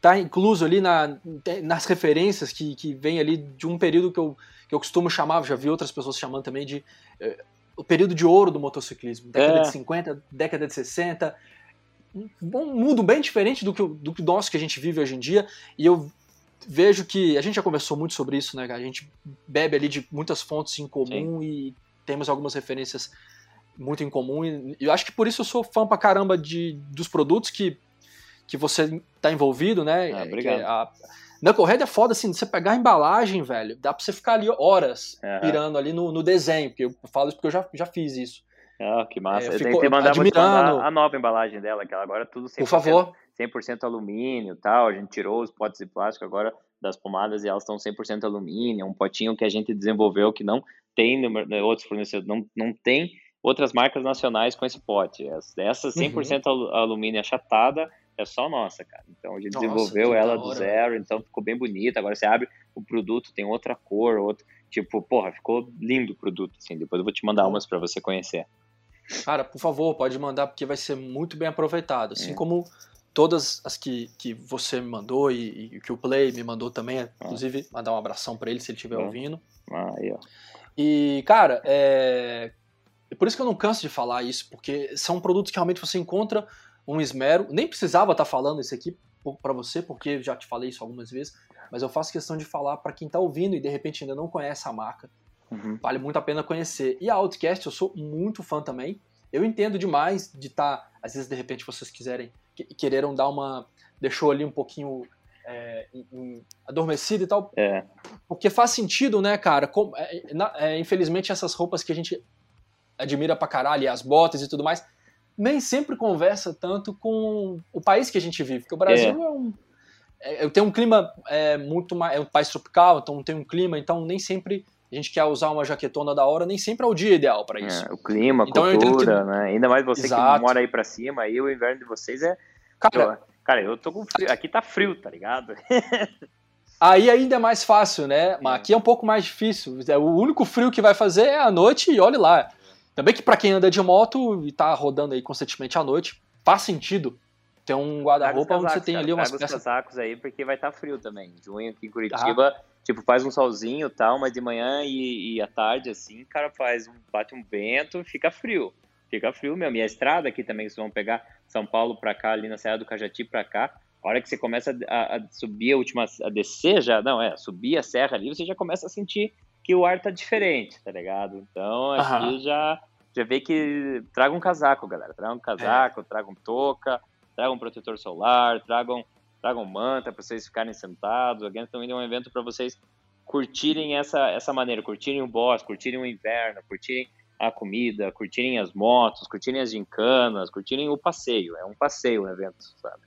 tá incluso ali na, nas referências que, que vem ali de um período que eu, que eu costumo chamar, já vi outras pessoas chamando também de eh, o período de ouro do motociclismo. Década É. de 50, década de 60. Um mundo bem diferente do que, o- do que nosso que a gente vive hoje em dia. E eu vejo que a gente já conversou muito sobre isso, né? A gente bebe ali de muitas fontes em comum e temos algumas referências muito em comum. E eu acho que por isso eu sou fã pra caramba de, dos produtos que, que você tá envolvido, né? Ah, Que obrigado. a Knucklehead é foda, assim, você pegar a embalagem, velho, dá pra você ficar ali horas Aham. pirando ali no, no desenho, porque eu falo isso porque eu já, já fiz isso. Ah, que massa. É, eu ficou mandar, admirando. mandar a nova embalagem dela, que ela agora é tudo 100%, Por favor. 100% alumínio e tal. A gente tirou os potes de plástico agora das pomadas e elas estão 100% alumínio. Um potinho que a gente desenvolveu que não tem no, no outros fornecedores, não, não tem outras marcas nacionais com esse pote. Essa, essa 100% alu- alumínio achatada é só nossa, cara. Então a gente Nossa, desenvolveu ela do zero, então ficou bem bonita. Agora você abre o produto, tem outra cor, outro. Tipo, porra, ficou lindo o produto, assim. Depois eu vou te mandar umas pra você conhecer. Cara, por favor, pode mandar porque vai ser muito bem aproveitado. Assim É. como todas as que, que você me mandou e, e que o Play me mandou também. Inclusive, mandar um abração pra ele se ele estiver É. ouvindo. Ah, aí, ó. E, cara, é... é por isso que eu não canso de falar isso, porque são produtos que realmente você encontra um esmero. Nem precisava estar falando isso aqui para você, porque eu já te falei isso algumas vezes, mas eu faço questão de falar para quem tá ouvindo e de repente ainda não conhece a marca. Uhum. Vale muito a pena conhecer. E a Outcast eu sou muito fã também. Eu entendo demais de estar, às vezes de repente vocês quiserem, que- quereram dar uma. deixou ali um pouquinho é, em- em- adormecido e tal, É, porque faz sentido, né, cara? Como- é, é, infelizmente, essas roupas que a gente admira pra caralho, e as botas e tudo mais, nem sempre conversa tanto com o país que a gente vive. Porque o Brasil é, um. É, tem um clima é, muito mais. É um país tropical, então tem um clima, então nem sempre a gente quer usar uma jaquetona da hora, nem sempre é o dia ideal pra isso. é, o clima, a Então, cultura, né? Ainda mais você Exato. que mora aí pra cima, aí o inverno de vocês é. Cara, Eu- cara, eu tô com frio. Aqui tá frio, tá ligado? [laughs] aí ainda é mais fácil, né? Mas É. aqui é um pouco mais difícil. É, O único frio que vai fazer é à noite e olhe lá. Também que pra quem anda de moto e tá rodando aí constantemente à noite, faz sentido ter um guarda-roupa onde você tem ali umas peças. casacos aí, porque vai estar tá frio também. Junho aqui em Curitiba, tipo, faz um solzinho e tal, mas de manhã e, e à tarde, assim, cara, faz um, bate um vento, fica frio. Fica frio mesmo. E a estrada aqui também, vocês vão pegar São Paulo pra cá, ali na Serra do Cajati pra cá, a hora que você começa a, a subir a última, a descer já, não, é, subir a serra ali, você já começa a sentir que o ar tá diferente, tá ligado? Então, aqui Aham. já, já vê que traga um casaco, galera, traga um casaco, traga um touca, tragam um protetor solar, tragam, tragam manta para vocês ficarem sentados. A Gens também deu um evento para vocês curtirem essa, essa maneira, curtirem o boss, curtirem o inverno, curtirem a comida, curtirem as motos, curtirem as gincanas, curtirem o passeio. É um passeio o evento, sabe?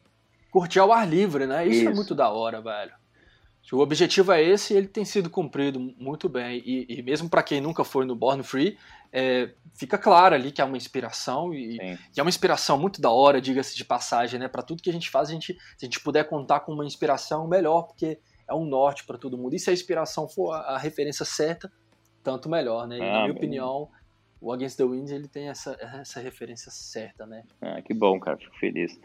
Curtir ao ar livre, né? Isso, é Isso. muito da hora, velho. O objetivo é esse e ele tem sido cumprido muito bem. E, e mesmo pra quem nunca foi no Born Free, é, fica claro ali que é uma inspiração e. E é uma inspiração muito da hora, diga-se de passagem, né? Para tudo que a gente faz, a gente, se a gente puder contar com uma inspiração, melhor, porque é um norte para todo mundo. E se a inspiração for a, a referência certa, tanto melhor, né? E, Ah, na minha bem. opinião, o Against the Wind ele tem essa, essa referência certa, né? Ah, que bom, cara, fico feliz.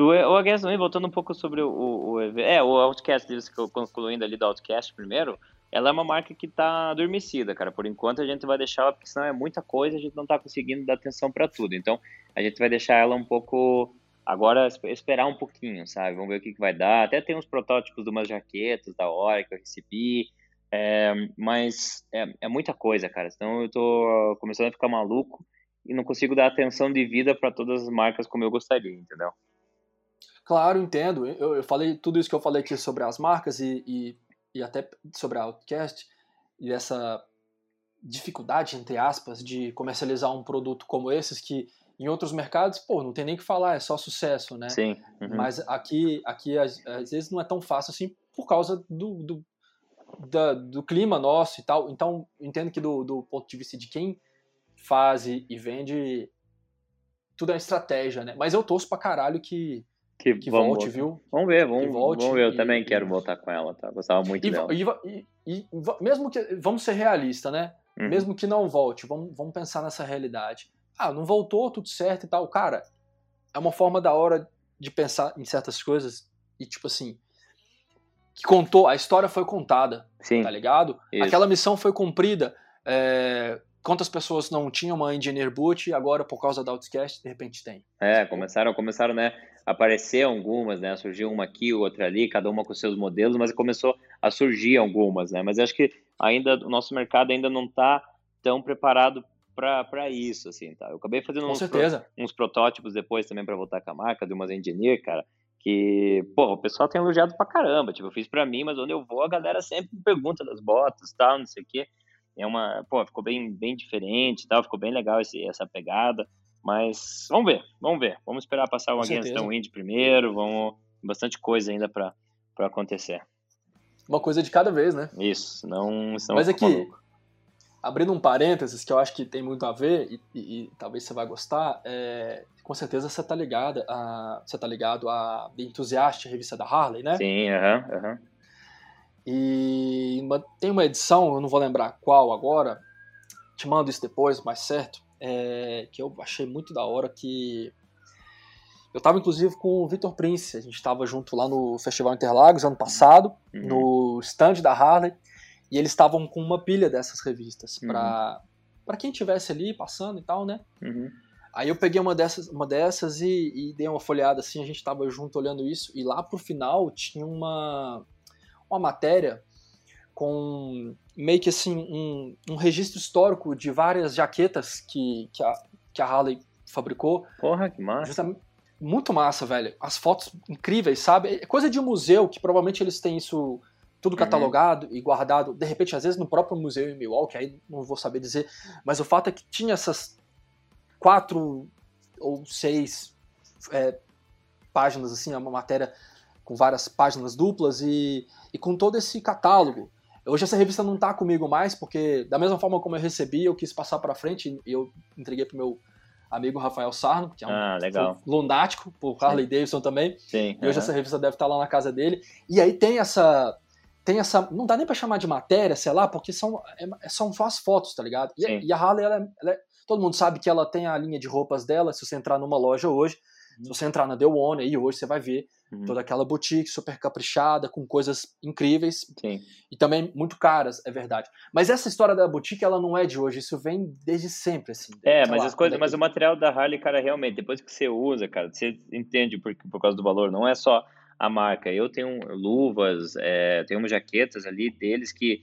O, Against também, voltando um pouco sobre o, o. É, o Outcast, concluindo ali do Outcast primeiro, ela é uma marca que tá adormecida, cara. Por enquanto a gente vai deixar ela, porque senão é muita coisa, a gente não tá conseguindo dar atenção para tudo. Então a gente vai deixar ela um pouco. Agora esp- esperar um pouquinho, sabe? Vamos ver o que, que vai dar. Até tem uns protótipos de umas jaquetas da hora que eu recebi. É, mas é, é muita coisa, cara. Senão eu tô começando a ficar maluco e não consigo dar atenção de vida para todas as marcas como eu gostaria, entendeu? Claro, entendo. Eu, eu falei tudo isso que eu falei aqui sobre as marcas e, e, e até sobre a Outcast e essa dificuldade, entre aspas, de comercializar um produto como esses que em outros mercados, pô, não tem nem que falar, é só sucesso, né? Sim. uhum. Mas aqui, aqui às, às vezes não é tão fácil assim por causa do, do, da- do clima nosso e tal. Então, entendo que do, do ponto de vista de quem faz e, e vende, tudo é estratégia, né? Mas eu torço pra caralho que, que vamos volte, voltar. viu? Vamos ver, vamos, Que volte vamos ver. Eu e- também quero voltar com ela, tá? Gostava muito E, dela. e- e- mesmo que. Vamos ser realistas, né? Uhum. Mesmo que não volte, vamos, vamos pensar nessa realidade. Ah, não voltou, tudo certo e tal. Cara, é uma forma da hora de pensar em certas coisas e, tipo assim, que contou, a história foi contada, Sim. tá ligado? Isso. Aquela missão foi cumprida. É, quantas pessoas não tinham uma Engineer Boot e agora, por causa da Outcast, de repente tem. É, começaram, começaram, né, aparecer algumas, né, surgiu uma aqui, outra ali, cada uma com seus modelos, mas começou a surgir algumas, né, mas acho que ainda o nosso mercado ainda não está tão preparado para isso, assim, tá? Eu acabei fazendo uns, pro, uns, protótipos depois também para voltar com a marca de umas engineer, cara, que, pô, o pessoal tem elogiado pra caramba, tipo, eu fiz para mim, mas onde eu vou a galera sempre me pergunta das botas, tal, não sei o quê. É uma, pô, ficou bem, bem diferente, tal, ficou bem legal esse, essa pegada, mas vamos ver, vamos ver, vamos esperar passar o Against the Wind primeiro, vamos, bastante coisa ainda para acontecer. Uma coisa de cada vez, né? Isso, não, Mas aqui, é abrindo um parênteses que eu acho que tem muito a ver e, e, e talvez você vai gostar, é, com certeza você tá ligado a você tá ligado a The Enthusiast, a revista da Harley, né? Sim, aham, uh aham. -huh, uh -huh. E uma, tem uma edição, eu não vou lembrar qual agora, te mando isso depois, mais certo, é, que eu achei muito da hora que eu estava inclusive com o Vitor Prince, a gente estava junto lá no Festival Interlagos ano passado, uhum. no stand da Harley, e eles estavam com uma pilha dessas revistas uhum. para para quem tivesse ali passando e tal, né? Uhum. Aí eu peguei uma dessas, uma dessas e, e dei uma folhada assim, a gente estava junto olhando isso, e lá pro final tinha uma, uma matéria com meio que assim um, um registro histórico de várias jaquetas que, que, a, que a Harley fabricou. Porra, que massa. Justamente, muito massa, velho. As fotos incríveis, sabe? É coisa de museu, que provavelmente eles têm isso tudo uhum. catalogado uhum. e guardado, de repente, às vezes no próprio museu em Milwaukee, aí não vou saber dizer, mas o fato é que tinha essas quatro ou seis é, páginas, assim, uma matéria com várias páginas duplas e, e com todo esse catálogo. Hoje essa revista não está comigo mais, porque da mesma forma como eu recebi, eu quis passar para frente e eu entreguei pro meu amigo Rafael Sarno, que é um ah, legal. lunático, por Harley Sim. Davidson também. Sim, e hoje essa revista deve estar lá na casa dele. E aí tem essa tem essa. Não dá nem pra chamar de matéria, sei lá, porque são, é, são só as fotos, tá ligado? E, e a Harley, ela, é, ela é, todo mundo sabe que ela tem a linha de roupas dela. Se você entrar numa loja hoje. Se você entrar na The One aí hoje, você vai ver uhum. toda aquela boutique super caprichada, com coisas incríveis. Sim. E também muito caras, é verdade. Mas essa história da boutique, ela não é de hoje, isso vem desde sempre, assim. É, mas lá, as coisas, mas o material da Harley, cara, realmente, depois que você usa, cara, você entende por, por causa do valor, não é só a marca. Eu tenho luvas, é, tenho umas jaquetas ali deles que,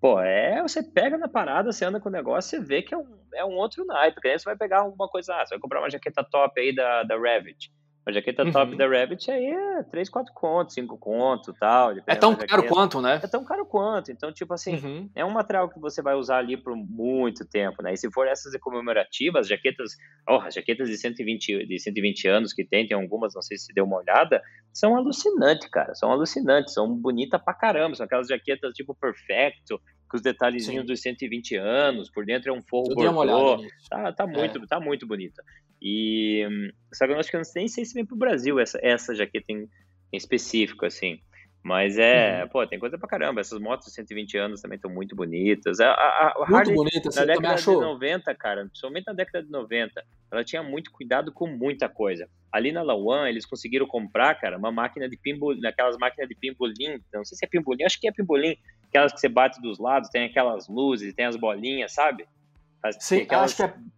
pô, é, você pega na parada, você anda com o negócio, você vê que é um, é um outro naipe. Porque aí você vai pegar alguma coisa, ah, você vai comprar uma jaqueta top aí da, da Revit. A jaqueta uhum. top da Rabbit aí é 3, 4 contos, 5 contos tal. É tão caro quanto, né? É tão caro quanto. Então, tipo assim, uhum. é um material que você vai usar ali por muito tempo, né? E se for essas comemorativas, jaquetas, oh, jaquetas de 120, de 120 anos que tem, tem algumas, não sei se deu uma olhada, são alucinantes, cara. São alucinantes, são bonitas pra caramba. São aquelas jaquetas tipo perfecto, com os detalhezinhos Sim. dos 120 anos, por dentro é um forro bordô. Tá, tá, muito, é. tá muito bonita. E só que eu acho que eu nem sei se vem pro Brasil essa, essa jaqueta em, em específico, assim. Mas é, uhum. pô, tem coisa pra caramba. Essas motos de 120 anos também estão muito bonitas. A, a, a muito bonita, na década de 90, cara, principalmente na década de 90, ela tinha muito cuidado com muita coisa. Ali na Lawan, eles conseguiram comprar, cara, uma máquina de pimbolim, aquelas máquinas de pimbolim, não sei se é pimbolim, acho que é pimbolim, aquelas que você bate dos lados, tem aquelas luzes, tem as bolinhas, sabe? Sim, aquelas... acho que é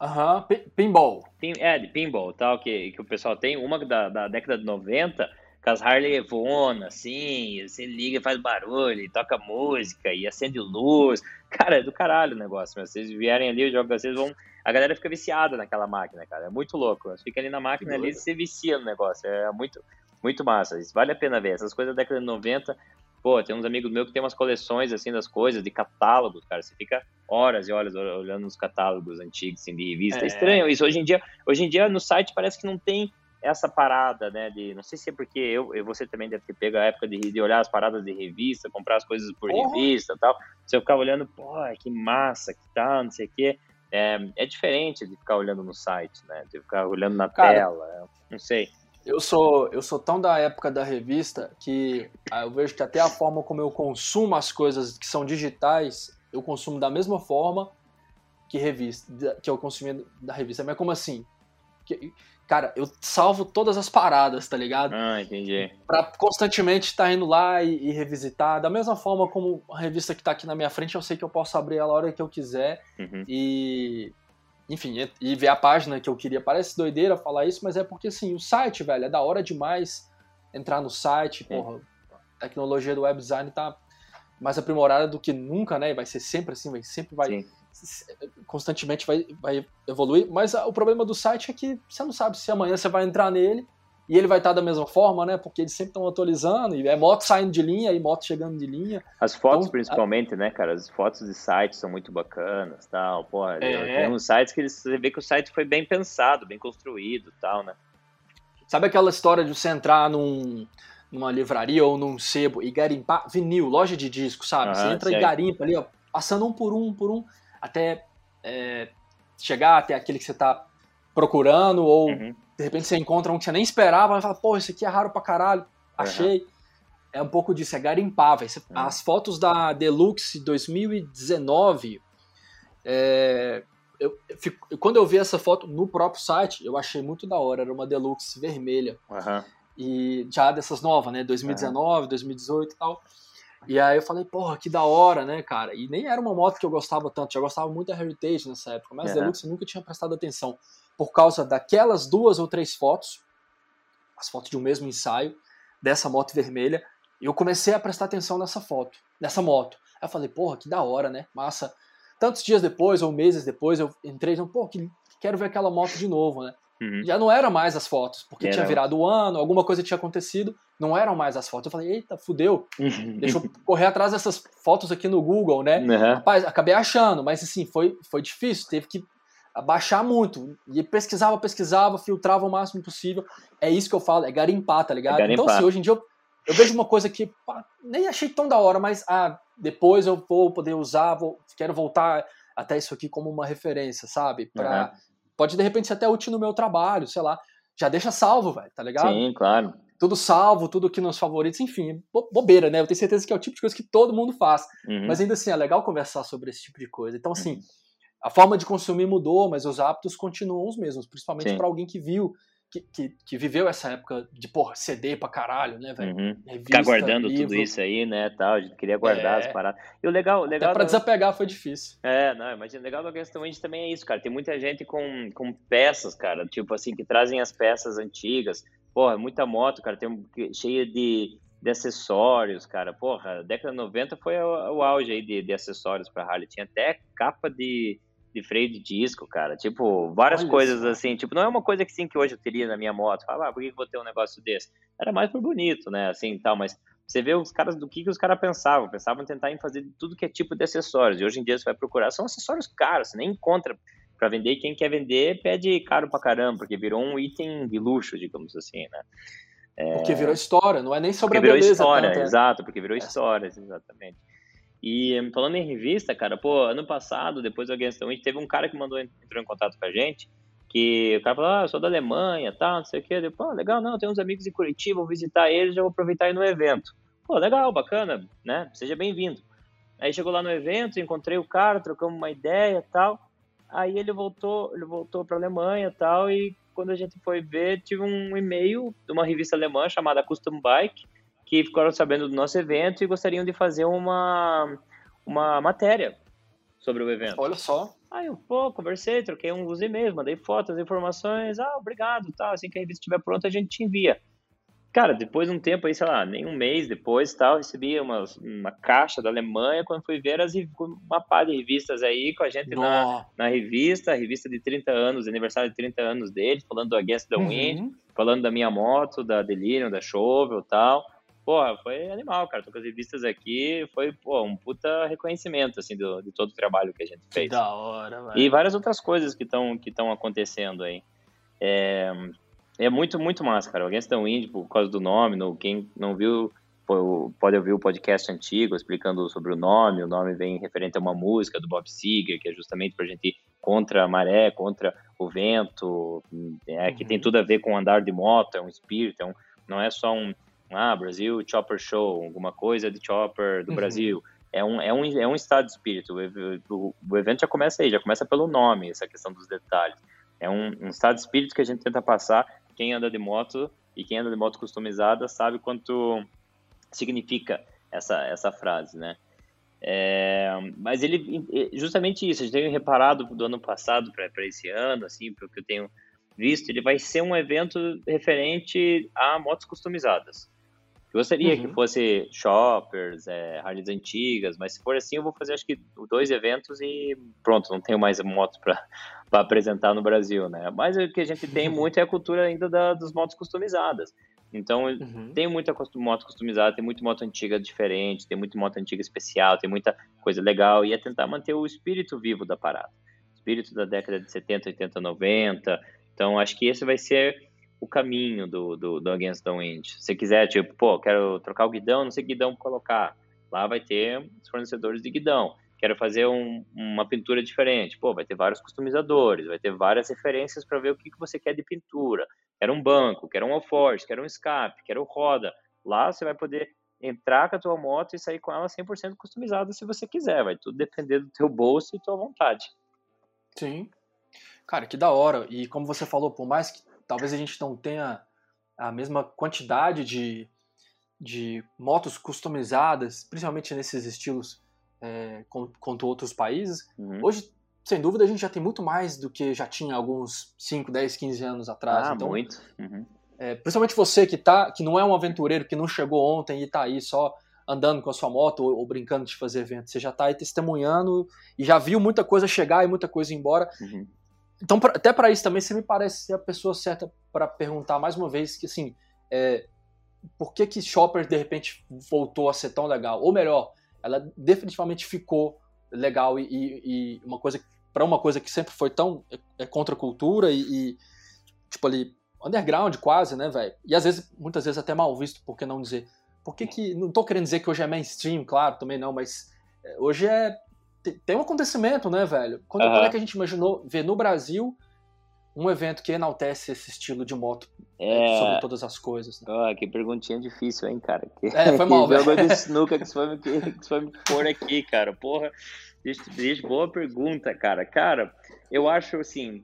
Aham, uhum. pinball. Pin, é, de pinball tal, que, que o pessoal tem. Uma da, da década de 90, com as Harley Evona, assim, você liga e faz barulho, toca música, e acende luz. Cara, é do caralho o negócio, mas vocês vierem ali, o jogo vocês vão... A galera fica viciada naquela máquina, cara, é muito louco. Você fica ali na máquina ali e você vicia no negócio, é muito, muito massa. Isso vale a pena ver. Essas coisas da década de 90, pô, tem uns amigos meus que tem umas coleções, assim, das coisas, de catálogos, cara, você fica horas e horas olhando os catálogos antigos, assim, de revista. É. estranho isso. Hoje em dia, hoje em dia no site parece que não tem essa parada, né, de, não sei se é porque eu, você também deve ter pego a época de, de olhar as paradas de revista, comprar as coisas por uhum. revista e tal, você ficava olhando, pô, que massa, que tal, não sei o quê, é, é diferente de ficar olhando no site, né, de ficar olhando na Cara, tela, não sei. Eu sou, eu sou tão da época da revista que ah, eu vejo que até a forma como eu consumo as coisas que são digitais, eu consumo da mesma forma que revista, que eu consumia da revista. Mas como assim? Cara, eu salvo todas as paradas, tá ligado? Ah, entendi. Pra constantemente estar tá indo lá e, e, revisitar. Da mesma forma como a revista que tá aqui na minha frente, eu sei que eu posso abrir ela a hora que eu quiser. Uhum. E. Enfim, e, ver a página que eu queria. Parece doideira falar isso, mas é porque, assim, o site, velho, é da hora demais entrar no site. Porra, a tecnologia do web design tá mais aprimorada do que nunca, né? E vai ser sempre assim, vai sempre vai. Sim constantemente vai, vai evoluir, mas o problema do site é que você não sabe se amanhã você vai entrar nele e ele vai estar da mesma forma, né? Porque eles sempre estão atualizando, e é moto saindo de linha e moto chegando de linha. As fotos, então, principalmente, a... né, cara? As fotos de sites são muito bacanas, tal. Porra, é. tem uns sites que eles, você vê que o site foi bem pensado, bem construído, tal, né? Sabe aquela história de você entrar num, numa livraria ou num sebo e garimpar vinil, loja de disco, sabe? você entra sei. e garimpa ali, ó, passando um por um, por um até é, chegar até aquele que você está procurando, ou uhum. De repente você encontra um que você nem esperava, e fala, pô, esse aqui é raro pra caralho, achei. Uhum. É um pouco disso, é garimpar. Uhum. As fotos da Deluxe 2019, é, eu, eu quando eu vi essa foto no próprio site, eu achei muito da hora, era uma Deluxe vermelha. E já dessas novas, né? 2019, 2018 e tal. E aí eu falei, porra, que da hora, né, cara? E nem era uma moto que eu gostava tanto, já gostava muito da Heritage nessa época, mas uhum. Deluxe eu nunca tinha prestado atenção por causa daquelas duas ou três fotos, as fotos de um mesmo ensaio, dessa moto vermelha, eu comecei a prestar atenção nessa foto, nessa moto. Aí eu falei, porra, que da hora, né? Massa. Tantos dias depois, ou meses depois, eu entrei e pô, que, quero ver aquela moto de novo, né? Uhum. Já não era mais as fotos, porque tinha virado o ano, alguma coisa tinha acontecido, não eram mais as fotos. Eu falei, eita, fudeu, uhum. deixa eu correr atrás dessas fotos aqui no Google, né? Uhum. Rapaz, acabei achando, mas assim, foi, foi difícil, teve que abaixar muito. E pesquisava, pesquisava, filtrava o máximo possível. É isso que eu falo, é garimpar, tá ligado? É então, assim, hoje em dia eu, eu vejo uma coisa que pá, nem achei tão da hora, mas ah, depois eu vou poder usar, vou, quero voltar até isso aqui como uma referência, sabe? Pra, Pode de repente ser até útil no meu trabalho, sei lá. Já deixa salvo, velho, tá ligado? Sim, claro. Tudo salvo, tudo aqui nos favoritos, enfim, bobeira, né? Eu tenho certeza que é o tipo de coisa que todo mundo faz. Uhum. Mas ainda assim, é legal conversar sobre esse tipo de coisa. Então, assim, uhum. A forma de consumir mudou, mas os hábitos continuam os mesmos, principalmente para alguém que viu que, que, que, viveu essa época de, porra, CD pra caralho, né, velho? Uhum. Ficar guardando livro. tudo isso aí, né, tal, a gente queria guardar é. as paradas. E o legal... O legal Até pra da... desapegar foi difícil. É, não, imagina, o legal da questão gente também é isso, cara, tem muita gente com, com peças, cara, tipo assim, que trazem as peças antigas, porra, muita moto, cara, tem cheia de, de acessórios, cara, porra, década de 90 foi o, o auge aí de, de acessórios pra Harley, tinha até capa de de freio de disco, cara. Tipo, várias Olha coisas isso. assim. Tipo, não é uma coisa que sim que hoje eu teria na minha moto. Fala, ah, por que eu vou ter um negócio desse? Era mais por bonito, né? Assim tal, mas você vê os caras do que, que os caras pensavam. Pensavam em tentar em fazer tudo que é tipo de acessórios. E hoje em dia você vai procurar, são acessórios caros, você nem encontra para vender. E quem quer vender pede caro pra caramba, porque virou um item de luxo, digamos assim, né? É... Porque virou história, não é nem sobre porque a beleza. Virou história, tanto, é. exato, porque virou é. histórias, exatamente. E falando em revista, cara, pô, ano passado, depois do Against the Wind, teve um cara que mandou, entrou em contato com a gente, que o cara falou, ah, sou da Alemanha, tal, não sei o quê. Eu, pô, legal, não, tem uns amigos em Curitiba, vou visitar eles, já vou aproveitar aí no evento. Pô, legal, bacana, né? Seja bem-vindo. Aí chegou lá no evento, encontrei o cara, trocamos uma ideia tal. Aí ele voltou, ele voltou para Alemanha tal, e quando a gente foi ver, tive um e-mail de uma revista alemã chamada Custom Bike, que ficaram sabendo do nosso evento e gostariam de fazer uma, uma matéria sobre o evento. Olha só. Aí eu, pô, conversei, troquei uns e-mails, mandei fotos, informações, ah, obrigado, tá, assim que a revista estiver pronta a gente te envia. Cara, depois de um tempo aí, sei lá, nem um mês depois tal, recebi uma, uma caixa da Alemanha quando fui ver as, uma pá de revistas aí com a gente na, na revista, a revista de 30 anos, aniversário de 30 anos dele, falando do Against the Wind, uhum. falando da minha moto, da Delirium, da Shovel e tal porra, foi animal, cara. Tô com as revistas aqui, foi, pô, um puta reconhecimento, assim, do, de todo o trabalho que a gente fez. Que da hora, velho. E várias outras coisas que estão que acontecendo aí. É, é muito, muito massa, cara. Against the Wind, por causa do nome, no, quem não viu, pode ouvir o podcast antigo explicando sobre o nome. O nome vem referente a uma música do Bob Seger, que é justamente para a gente ir contra a maré, contra o vento, é, que uhum. tem tudo a ver com andar de moto, é um espírito, é um, não é só um ah, Brasil Chopper Show, alguma coisa de Chopper do uhum. Brasil. É um, é, um, é um estado de espírito. O, o, o, evento já começa aí, já começa pelo nome, essa questão dos detalhes. É um, um estado de espírito que a gente tenta passar. Quem anda de moto e quem anda de moto customizada sabe quanto significa essa, essa frase, né? É, mas ele, justamente isso, a gente tem reparado do ano passado para esse ano, assim, pelo que eu tenho visto, ele vai ser um evento referente a motos customizadas. Gostaria uhum. que fosse shoppers, é, Harleys antigas, mas se for assim, eu vou fazer acho que dois eventos e pronto, não tenho mais motos para apresentar no Brasil, né? Mas o que a gente tem [laughs] muito é a cultura ainda da, das motos customizadas. Então, uhum. tem muita moto customizada, tem muita moto antiga diferente, tem muita moto antiga especial, tem muita coisa legal, e é tentar manter o espírito vivo da parada. O espírito da década de 70, 80, 90. Então, acho que esse vai ser o caminho do, do, do Against the Wind. Se você quiser, tipo, pô, quero trocar o guidão, não sei que guidão colocar. Lá vai ter os fornecedores de guidão. Quero fazer um, uma pintura diferente. Pô, vai ter vários customizadores, vai ter várias referências para ver o que, que você quer de pintura. Quero um banco, quero um alforge, quero um escape, quero roda. Lá você vai poder entrar com a tua moto e sair com ela 100% customizada se você quiser. Vai tudo depender do teu bolso e tua vontade. Sim. Cara, que da hora. E como você falou, por mais que talvez a gente não tenha a mesma quantidade de, de motos customizadas, principalmente nesses estilos é, quanto outros países. Uhum. Hoje, sem dúvida, a gente já tem muito mais do que já tinha alguns 5, 10, 15 anos atrás. Ah, então, muito. Uhum. É, principalmente você que, tá, que não é um aventureiro, que não chegou ontem e está aí só andando com a sua moto ou, ou, brincando de fazer evento. Você já está aí testemunhando e já viu muita coisa chegar e muita coisa ir embora. Uhum. Então, pra, até para isso também, você me parece ser a pessoa certa para perguntar mais uma vez que, assim, é, por que que Shopper, de repente, voltou a ser tão legal? Ou melhor, ela definitivamente ficou legal e, e, e uma coisa para uma coisa que sempre foi tão é, é contra a cultura e, e, tipo ali underground quase, né, velho? E às vezes, muitas vezes até mal visto, por que não dizer? Por que que não tô querendo dizer que hoje é mainstream, claro, também não, mas é, hoje é tem um acontecimento, né, velho? Quando, uhum. quando, é que a gente imaginou ver no Brasil um evento que enaltece esse estilo de moto é... sobre todas as coisas? Né? Oh, que perguntinha difícil, hein, cara? Que, é, foi mal, [laughs] jogo de snooker que você foi, que, foi me pôr aqui, cara. Porra, deixa, boa pergunta, cara. Cara, eu acho assim,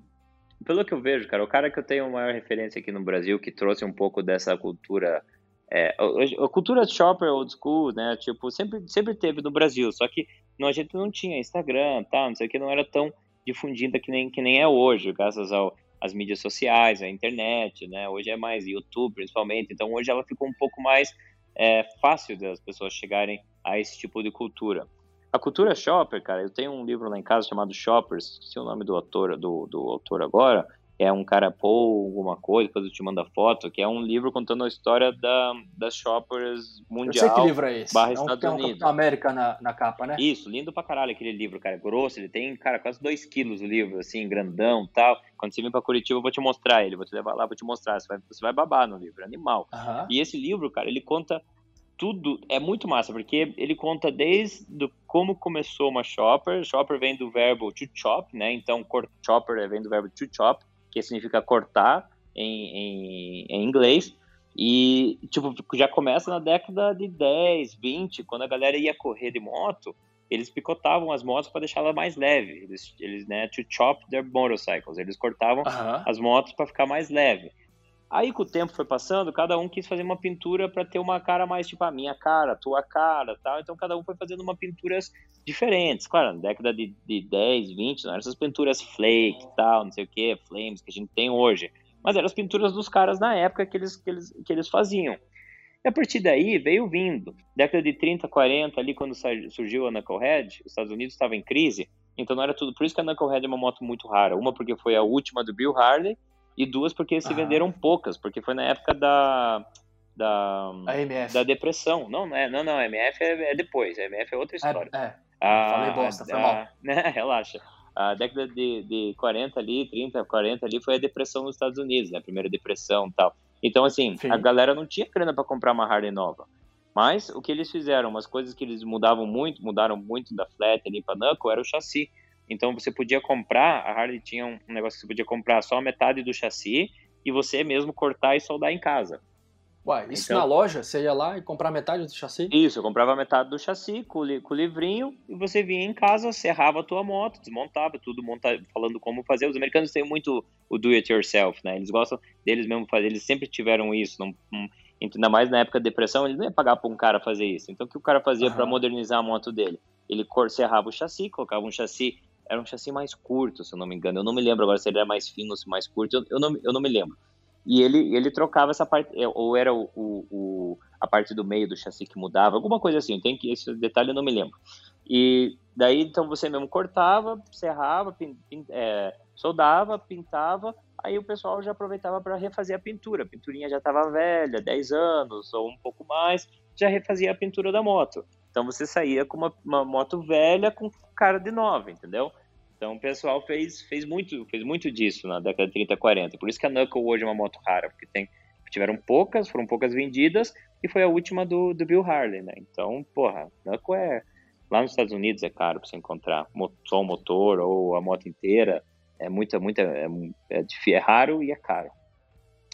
pelo que eu vejo, cara, o cara que eu tenho maior referência aqui no Brasil, que trouxe um pouco dessa cultura é, a, a, cultura shopper old school, né? Tipo, sempre, sempre teve no Brasil, só que não, a gente não tinha Instagram, tá? Não sei o que, não era tão difundida que nem, que nem é hoje, graças ao, às mídias sociais, à internet, né? Hoje é mais YouTube, principalmente. Então, hoje ela ficou um pouco mais é, fácil das pessoas chegarem a esse tipo de cultura. A cultura shopper, cara, eu tenho um livro lá em casa chamado Shoppers, esqueci o nome do autor, do, do autor agora, é um cara Paul, alguma coisa, depois eu te mando a foto, que é um livro contando a história da, das shoppers mundial. Eu sei que livro é esse. Barra é um, Estados tem um Unidos. América na, na capa, né? Isso, lindo pra caralho aquele livro, cara. Grosso, ele tem, cara, quase 2 quilos o livro, assim, grandão tal. Quando você vir pra Curitiba, eu vou te mostrar ele, vou te levar lá, vou te mostrar. Você vai, você vai babar no livro, é animal. Uhum. E esse livro, cara, ele conta tudo, é muito massa, porque ele conta desde do, como começou uma shopper. Shopper vem do verbo to chop, né? Então, chopper vem do verbo to chop que significa cortar em, em, em inglês. E, tipo, já começa na década de 10, 20, quando a galera ia correr de moto, eles picotavam as motos para deixá-la mais leve. Eles, eles, né, to chop their motorcycles. Eles cortavam as motos para ficar mais leve. Aí, com o tempo foi passando, cada um quis fazer uma pintura para ter uma cara mais tipo a minha cara, a tua cara, tal. Então, cada um foi fazendo uma pinturas diferentes. Claro, na década de, de 10, 20, não eram essas pinturas flake tal, não sei o que, flames, que a gente tem hoje. Mas eram as pinturas dos caras na época que eles, que eles, que eles faziam. E a partir daí veio vindo. Década de 30, 40, ali quando surgiu a Knucklehead, os Estados Unidos estavam em crise, então não era tudo. Por isso que a Knucklehead é uma moto muito rara. Uma porque foi a última do Bill Harley, e duas porque se ah. venderam poucas, porque foi na época da da, da depressão. Não, não é, não, não, a MF é, é depois, a MF é outra é, história. É, é. Ah, Falei bosta, foi mal. [laughs] Né, relaxa. A década de, de 40 ali, 30, 40 ali foi a depressão nos Estados Unidos, né? A primeira depressão e tal. Então, assim, Sim. a galera não tinha grana para comprar uma Harley nova. Mas o que eles fizeram, umas coisas que eles mudavam muito, mudaram muito da flat ali para Knuckle, era o chassi. Então você podia comprar, a Harley tinha um negócio que você podia comprar só a metade do chassi e você mesmo cortar e soldar em casa. Uai, isso então, na loja? Você ia lá e comprar metade do chassi? Isso, eu comprava metade do chassi com, com o livrinho e você vinha em casa, serrava a tua moto, desmontava, tudo montado, falando como fazer. Os americanos têm muito o do it yourself, né? Eles gostam deles mesmo fazer, eles sempre tiveram isso. Não, não, ainda mais na época da depressão, eles não iam pagar para um cara fazer isso. Então o que o cara fazia uhum. para modernizar a moto dele? Ele serrava o chassi, colocava um chassi, era um chassi mais curto, se eu não me engano. Eu não me lembro agora se ele era mais fino ou se mais curto, eu, eu, não, eu não me lembro e ele, ele trocava essa parte, é, ou era o, o, a parte do meio do chassi que mudava, alguma coisa assim, tem que esse detalhe eu não me lembro. E daí então você mesmo cortava, serrava, pin, pin, é, soldava, pintava, aí o pessoal já aproveitava para refazer a pintura. A pinturinha já estava velha, 10 anos ou um pouco mais, já refazia a pintura da moto. Então você saía com uma, uma moto velha com cara de nova, entendeu? Então o pessoal fez, fez, muito, fez muito disso na década de 30, 40. Por isso que a Knuckle hoje é uma moto rara, porque tem, tiveram poucas, foram poucas vendidas, e foi a última do, do Bill Harley, né? Então, porra, Knuckle é. Lá nos Estados Unidos é caro para você encontrar só o motor ou a moto inteira. É muita, muita. É, é, é raro e é caro.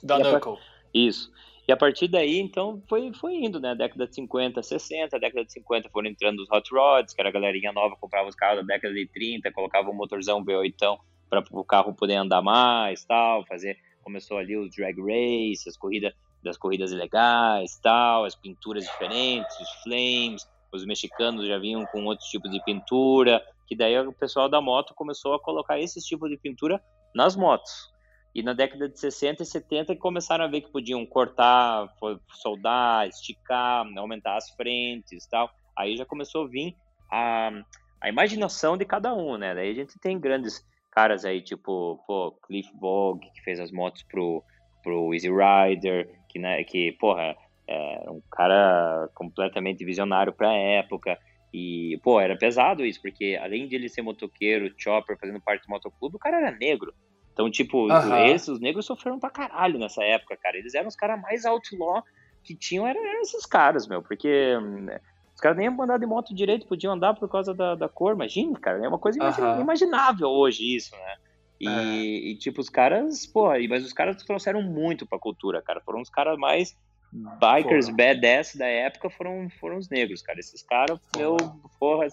Da Knuckle. Isso. E a partir daí, então, foi, foi indo, né? Década de 50, 60, década de 50 foram entrando os hot rods, que era a galerinha nova, comprava os carros da década de 30, colocava um motorzão V8 para o carro poder andar mais, tal, fazer, começou ali os drag race, as corridas das corridas legais, tal, as pinturas diferentes, os flames, os mexicanos já vinham com outros tipos de pintura, que daí o pessoal da moto começou a colocar esses tipos de pintura nas motos. E na década de 60 e 70 começaram a ver que podiam cortar, soldar, esticar, aumentar as frentes tal. Aí já começou a vir a, a imaginação de cada um, né? Daí a gente tem grandes caras aí, tipo, pô, Cliff Vogue, que fez as motos pro, pro Easy Rider, que, né, que porra, é um cara completamente visionário pra época. E, pô, era pesado isso, porque além de ele ser motoqueiro, chopper, fazendo parte do motoclube, o cara era negro. Então, tipo, uhum. esses, os negros sofreram pra caralho nessa época, cara. Eles eram os caras mais outlaw que tinham, eram, eram esses caras, meu. Porque né, os caras nem iam andar de moto direito, podiam andar por causa da, da cor. Imagina, cara, é uma coisa uhum. imaginável hoje isso, né? E, é. e, tipo, os caras, porra, mas os caras trouxeram muito pra cultura, cara. Foram os caras mais bikers porra. badass da época foram, foram os negros, cara. Esses caras, meu, porra,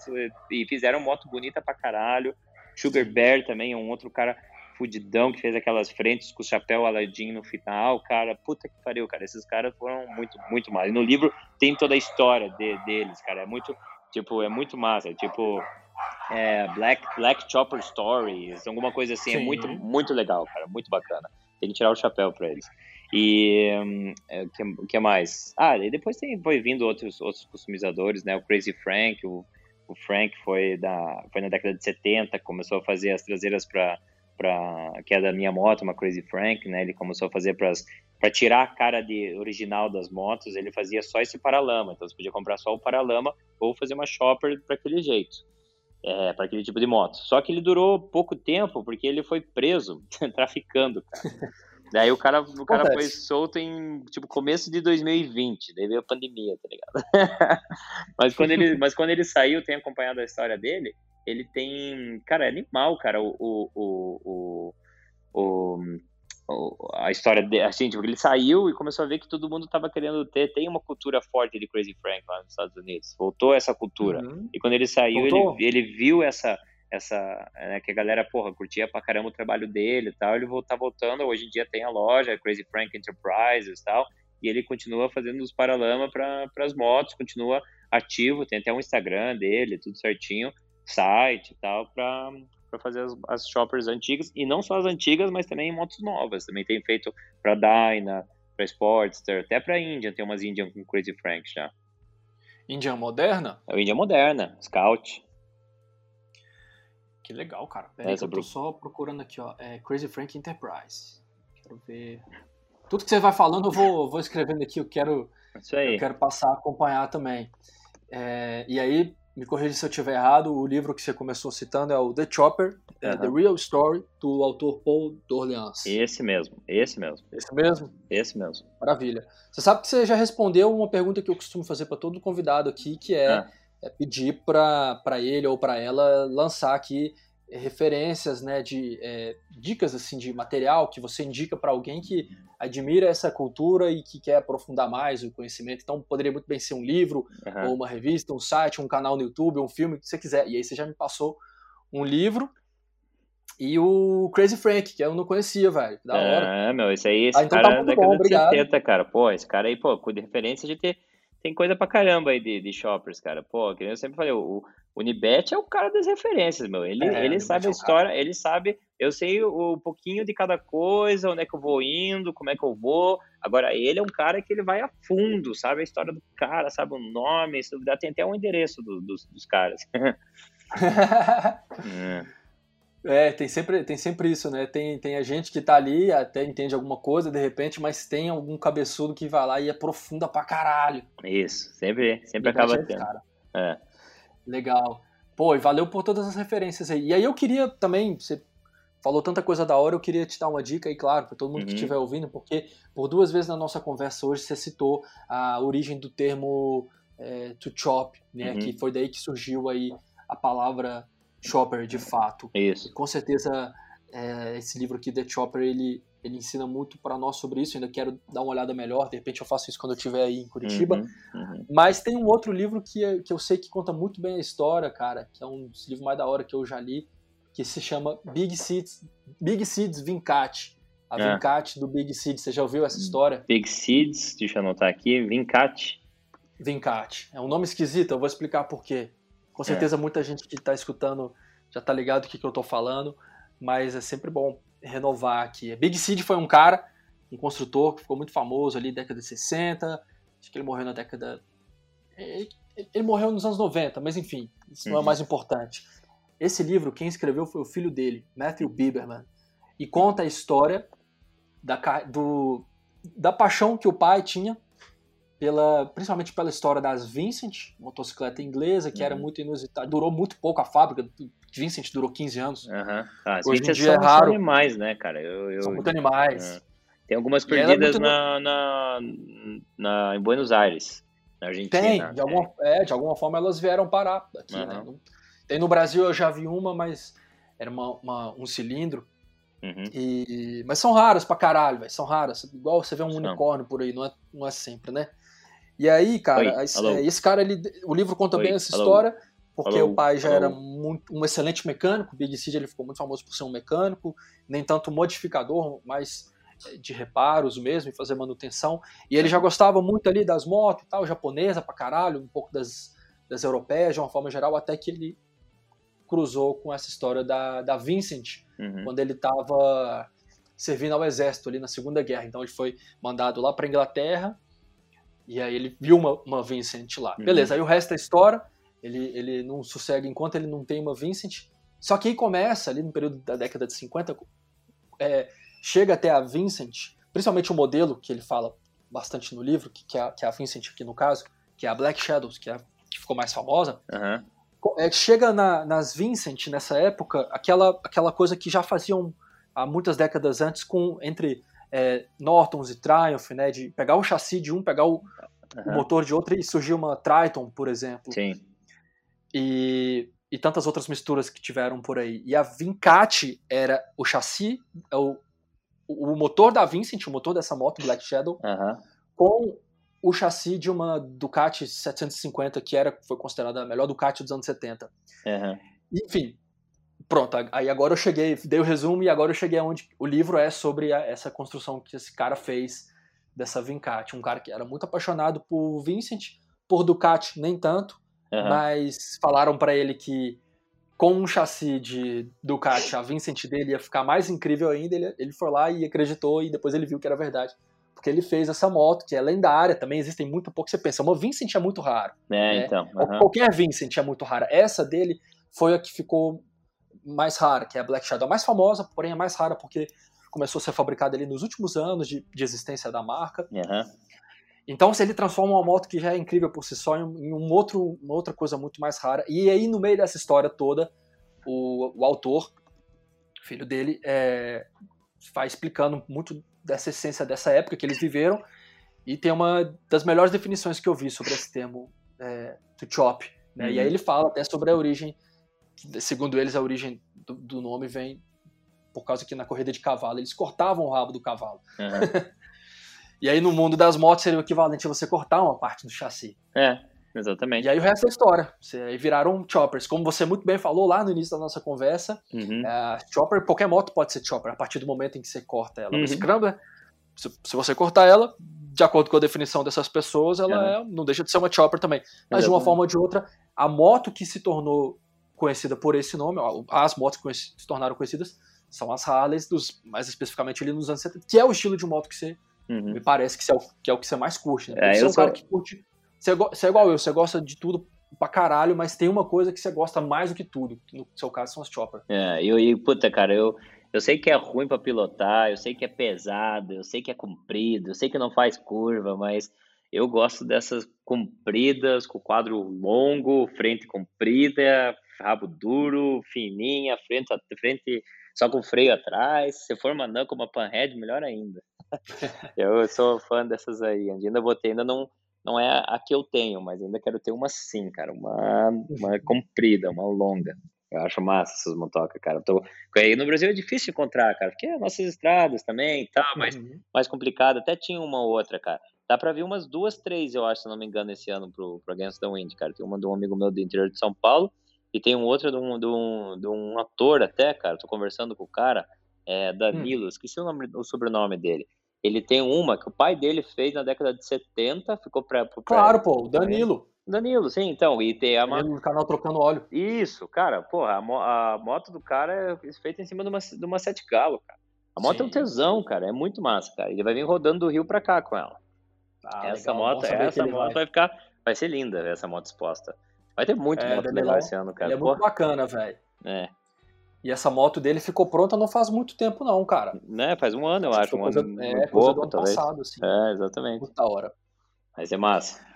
e fizeram moto bonita pra caralho. Sugar Bear também é um outro cara fudidão que fez aquelas frentes com o chapéu Aladdin no final, cara, puta que pariu, cara, esses caras foram muito, muito mais. No livro tem toda a história de, deles, cara, é muito, tipo, é muito massa, tipo, é, Black, Black Chopper Stories, alguma coisa assim, é Sim. é muito, muito legal, cara, muito bacana. Tem que tirar o chapéu pra eles. E o é, que, que mais? Ah, e depois tem, foi vindo outros, outros customizadores, né? O Crazy Frank, o, o Frank foi, da, foi na década de 70, começou a fazer as traseiras para para que é da minha moto, uma Crazy Frank, né? Ele começou a fazer para tirar a cara de original das motos, ele fazia só esse paralama. Então você podia comprar só o paralama ou fazer uma shopper para aquele jeito, é, para aquele tipo de moto. Só que ele durou pouco tempo porque ele foi preso [laughs] traficando, cara. Daí o cara, o cara foi solto em tipo começo de 2020, daí veio a pandemia, tá ligado? [laughs] mas quando ele, mas quando ele saiu, tem acompanhado a história dele ele tem. Cara, é animal, cara, o. o, o, o, a história dele, assim, tipo, ele saiu e começou a ver que todo mundo tava querendo ter, tem uma cultura forte de Crazy Frank lá nos Estados Unidos, voltou essa cultura, uhum. e quando ele saiu, ele, ele viu essa, essa, né, que a galera, porra, curtia pra caramba o trabalho dele e tal, ele tá voltando, hoje em dia tem a loja, Crazy Frank Enterprises e tal, e ele continua fazendo os paralama para as motos, continua ativo, tem até um Instagram dele, tudo certinho, site e tal para fazer as, as, shoppers antigas e não só as antigas, mas também motos novas. Também tem feito para Dyna, para Sportster, até para Indian, tem umas Indian com Crazy Frank já. Indian moderna? É o Indian moderna, Scout. Que legal, cara. Pera aí, eu tô só procurando aqui, ó. É Crazy Frank Enterprise. Quero ver. Tudo que você vai falando, eu vou, vou escrevendo aqui. Eu quero, eu quero passar a acompanhar também. É, e aí, me corrija se eu estiver errado, o livro que você começou citando é o The Chopper, uhum. The Real Story, do autor Paul D'Orleans. Esse mesmo, esse mesmo. Esse mesmo? Esse mesmo. Maravilha. Você sabe que você já respondeu uma pergunta que eu costumo fazer para todo convidado aqui, que é, ah. é pedir para ele ou para ela lançar aqui referências, né, de é, dicas assim de material que você indica para alguém que admira essa cultura e que quer aprofundar mais o conhecimento. Então poderia muito bem ser um livro, uhum. ou uma revista, um site, um canal no YouTube, um filme, o que você quiser. E aí você já me passou um livro e o Crazy Frank, que eu não conhecia, velho. Da hora. É, meu, esse aí, esse ah, então cara tá da bom, obrigado. 70, cara. Pô, esse cara aí, pô, de referência de ter tem coisa pra caramba aí de, de shoppers, cara. Pô, que eu sempre falei, o, o Nibet é o cara das referências, meu. Ele, é, ele sabe a história, ele sabe. Eu sei o, um pouquinho de cada coisa, onde é que eu vou indo, como é que eu vou. Agora, ele é um cara que ele vai a fundo, sabe a história do cara, sabe o nome, se duvidar, tem até um endereço do, dos, dos caras. [laughs] é. É, tem sempre, tem sempre isso, né? Tem, tem a gente que tá ali, até entende alguma coisa de repente, mas tem algum cabeçudo que vai lá e aprofunda pra caralho. Isso, sempre, sempre acaba tendo. Cara. É. Legal. Pô, e valeu por todas as referências aí. E aí eu queria também, você falou tanta coisa da hora, eu queria te dar uma dica aí, claro, para todo mundo uhum. que estiver ouvindo, porque por duas vezes na nossa conversa hoje você citou a origem do termo é, to chop, né? Uhum. Que foi daí que surgiu aí a palavra Chopper, de fato. Isso. E com certeza, é, esse livro aqui, The Chopper, ele, ele ensina muito para nós sobre isso. Eu ainda quero dar uma olhada melhor. De repente eu faço isso quando eu estiver aí em Curitiba. Uhum, uhum. Mas tem um outro livro que, que eu sei que conta muito bem a história, cara, que é um dos livros mais da hora que eu já li, que se chama Big Seeds, Big Seeds Vincat. A é. Vincat do Big Seeds. Você já ouviu essa história? Big Seeds, deixa eu anotar aqui, Vincat. Vincat. É um nome esquisito, eu vou explicar por quê. Com é. certeza é. muita gente que está escutando já está ligado o que, que eu estou falando, mas é sempre bom renovar aqui. Big Seed foi um cara, um construtor que ficou muito famoso ali na década de 60, acho que ele morreu na década... Ele, ele morreu nos anos 90, mas enfim, isso não é o uhum. mais importante. Esse livro, quem escreveu foi o filho dele, Matthew Biberman, e conta a história da, do, da paixão que o pai tinha pela, principalmente pela história das Vincent, motocicleta inglesa, que uhum. era muito inusitada, durou muito pouco a fábrica, Vincent durou 15 anos. Uhum. Ah, Hoje em dia são, é raro. Animais, né, cara? Eu, eu, são muito animais. É. Tem algumas perdidas na, na, na, em Buenos Aires, na Argentina. Tem, de alguma, é. é de alguma forma elas vieram parar aqui, né? Tem no Brasil, eu já vi uma, mas era uma, uma um cilindro. Uhum. E, mas são raras pra caralho, véio, são raras. Igual você vê um unicórnio por aí, não é, não é sempre, né? E aí, cara, Oi, esse, esse, cara, ele, o livro conta Oi, bem essa alô. história, porque alô, o pai já era muito, um excelente mecânico, o Big Seed ele ficou muito famoso por ser um mecânico, nem tanto modificador, mas é, de reparos mesmo, e fazer manutenção. E ele já gostava muito ali das motos e tal, japonesa pra caralho, um pouco das, das europeias de uma forma geral, até que ele cruzou com essa história da, da Vincent, uhum. quando ele estava servindo ao exército ali na Segunda Guerra. Então ele foi mandado lá para Inglaterra e aí ele viu uma, uma Vincent lá. Uhum. Beleza, aí o resto da história, ele, ele não sossega enquanto ele não tem uma Vincent. Só que aí começa, ali no período da década de 50, é, chega até a Vincent, principalmente o modelo que ele fala bastante no livro, que, que, é, que é a Vincent aqui no caso, que é a Black Shadows, que, é, que ficou mais famosa. Uhum. É, chega na, nas Vincent, nessa época, aquela, aquela coisa que já faziam há muitas décadas antes com entre é, Nortons e Triumph, né? De pegar o chassi de um, pegar o, uhum. o motor de outro e surgir uma Triton, por exemplo. Sim. E, e tantas outras misturas que tiveram por aí. E a Vincat era o chassi, é o, o motor da Vincent, o motor dessa moto Black Shadow, uhum. com o chassi de uma Ducati 750, que era, foi considerada a melhor Ducati dos anos 70. Uhum. Enfim, pronto, aí agora eu cheguei, dei o resumo e agora eu cheguei aonde o livro é sobre a, essa construção que esse cara fez dessa Vincat, um cara que era muito apaixonado por Vincent, por Ducati nem tanto, uhum. mas falaram para ele que com um chassi de Ducati, a Vincent dele ia ficar mais incrível ainda, ele, ele foi lá e acreditou e depois ele viu que era verdade. Porque ele fez essa moto, que é lendária, também existem muito pouco. Você pensa, uma Vincent é muito raro. É, né? então. Uhum. Qualquer Vincent é muito rara. Essa dele foi a que ficou mais rara, que é a Black Shadow. A mais famosa, porém é mais rara porque começou a ser fabricada ali nos últimos anos de, de existência da marca. Uhum. Então, se ele transforma uma moto que já é incrível por si só em um outro, uma outra coisa muito mais rara, e aí no meio dessa história toda, o, o autor, filho dele, é, vai explicando muito dessa essência dessa época que eles viveram, e tem uma das melhores definições que eu vi sobre esse termo é, to chop. Né? Uhum. E aí ele fala até sobre a origem, segundo eles, a origem do, do, nome vem por causa que na corrida de cavalo eles cortavam o rabo do cavalo. Uhum. [laughs] e aí no mundo das motos seria o equivalente a você cortar uma parte do chassi. É, exatamente. E aí o resto é história. Você, aí viraram choppers. Como você muito bem falou lá no início da nossa conversa, uhum. é, chopper, qualquer moto pode ser chopper a partir do momento em que você corta ela. Uhum. Scrambler, se, se você cortar ela, de acordo com a definição dessas pessoas, ela é. É, não deixa de ser uma chopper também. Mas Exatamente. de uma forma ou de outra, a moto que se tornou conhecida por esse nome, as motos que se tornaram conhecidas, são as Harleys, dos, mais especificamente ali nos anos 70, que é o estilo de moto que você uhum. me parece que, é o, que é o que você mais curte. Né? É, você é um sou... cara que curte. Você, você é igual eu, você gosta de tudo pra caralho, mas tem uma coisa que você gosta mais do que tudo. No seu caso, são as chopper. É, e, e puta, cara, eu, eu sei que é ruim para pilotar, eu sei que é pesado, eu sei que é comprido, eu sei que não faz curva, mas eu gosto dessas compridas, com quadro longo, frente comprida, rabo duro, fininha, frente a frente só com freio atrás. Se for uma com uma panhead, melhor ainda. [laughs] eu sou fã dessas aí. Ainda botei, ainda não, não é a que eu tenho, mas ainda quero ter uma sim, cara. Uma, uma comprida, uma longa. Eu acho massa essas motocas, cara. Tô... Aí no Brasil é difícil encontrar, cara, porque é nossas estradas também e tal, mas uhum. mais complicado. Até tinha uma ou outra, cara. Dá pra ver umas duas, três, eu acho, se não me engano, esse ano pro, pro Against the Wind, cara. Tem uma de um amigo meu do interior de São Paulo e tem um outro de um, de um, de um ator até, cara. Tô conversando com o cara, é Danilo, hum. esqueci o, nome, o sobrenome dele. Ele tem uma que o pai dele fez na década de 70, ficou pra. pra claro, pô, o Danilo. Danilo, sim, então, e tem a no canal trocando óleo. Isso, cara, porra, a, a, moto do cara é feita em cima de uma, de uma Sete Galo, cara. A moto sim. é um tesão, cara, é muito massa, cara. Ele vai vir rodando do Rio pra cá com ela. Ah, essa legal, moto, essa moto vai. vai. ficar, vai ser linda essa moto exposta. Vai ter muito é, moto legal esse ano, cara. Ele é muito bacana, velho. É. E essa moto dele ficou pronta não faz muito tempo, não, cara. Né, faz um ano, eu acho. Um coisa, ano, é, um pouco, do ano talvez. passado, assim. É, exatamente. Muita hora. Vai ser massa.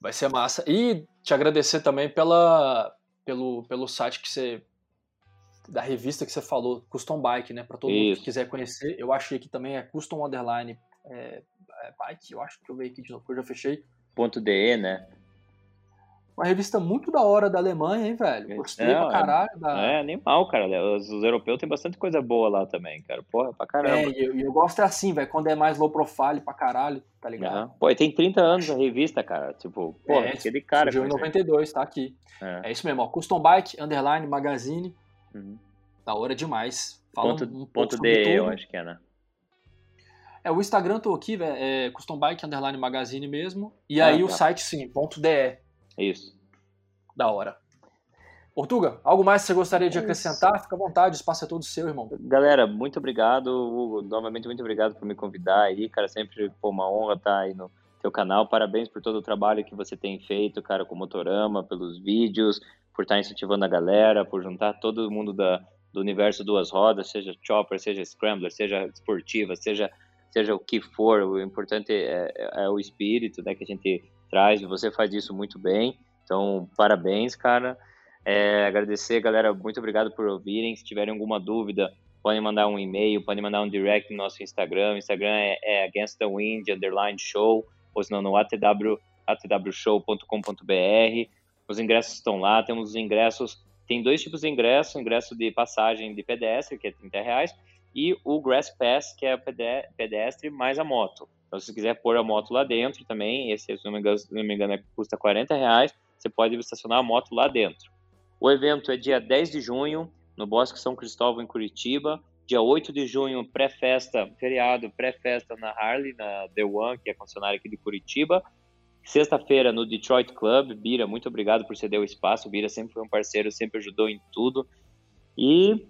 Vai ser massa. E te agradecer também pela, pelo, pelo site que você. da revista que você falou, Custom Bike, né? Para todo Isso. mundo que quiser conhecer. Eu achei que também é Custom Underline é, é Bike, eu acho que eu veio aqui de novo, eu já fechei. Ponto .de, né? Uma revista muito da hora da Alemanha, hein, velho? Gostei é, pra caralho. Da... É, animal, cara. Os, os, europeus têm bastante coisa boa lá também, cara. Porra, pra caramba. É, e eu, eu, gosto é assim, velho, quando é mais low profile pra caralho, tá ligado? Uhum. Pô, e tem 30 anos a revista, cara. Tipo, pô, é, aquele cara. Surgiu em 92, tá aqui. É. é. isso mesmo, ó. Custom Bike, Underline, Magazine. Uhum. Da hora demais. Fala ponto, um, um ponto de, eu acho que é, né? É, o Instagram tô aqui, velho, é Custom Bike, Underline Magazine mesmo. E ah, aí tá. o site, sim, ponto .de. Isso. Da hora. Portuga, algo mais que você gostaria de acrescentar? Fica à vontade, o espaço é todo seu, irmão. Galera, muito obrigado, Hugo. Novamente, muito obrigado por me convidar aí, cara. Sempre pô, uma honra estar aí no teu canal. Parabéns por todo o trabalho que você tem feito, cara, com o Motorama, pelos vídeos, por estar incentivando a galera, por juntar todo mundo da, do universo duas rodas, seja chopper, seja scrambler, seja esportiva, seja, seja o que for. O importante é, é, é o espírito né, que a gente traz e você faz isso muito bem. Então, parabéns, cara. É, agradecer, galera, muito obrigado por ouvirem. Se tiverem alguma dúvida, podem mandar um e-mail, podem mandar um direct no nosso Instagram. O Instagram é, é Against the Wind, underline show, ou senão no atw, atwshow.com.br. Os ingressos estão lá, temos os ingressos, tem dois tipos de ingresso, ingresso de passagem de pedestre, que é 30 reais, e o Grass Pass, que é pedestre mais a moto. Então, se você quiser pôr a moto lá dentro também, esse, se não me engano, não me engano custa 40 reais, você pode estacionar a moto lá dentro. O evento é dia 10 de junho, no Bosque São Cristóvão, em Curitiba. Dia 8 de junho, pré-festa, feriado, pré-festa na Harley, na The One, que é a concessionária aqui de Curitiba. Sexta-feira, no Detroit Club. Bira, muito obrigado por ceder o espaço. Bira sempre foi um parceiro, sempre ajudou em tudo. E,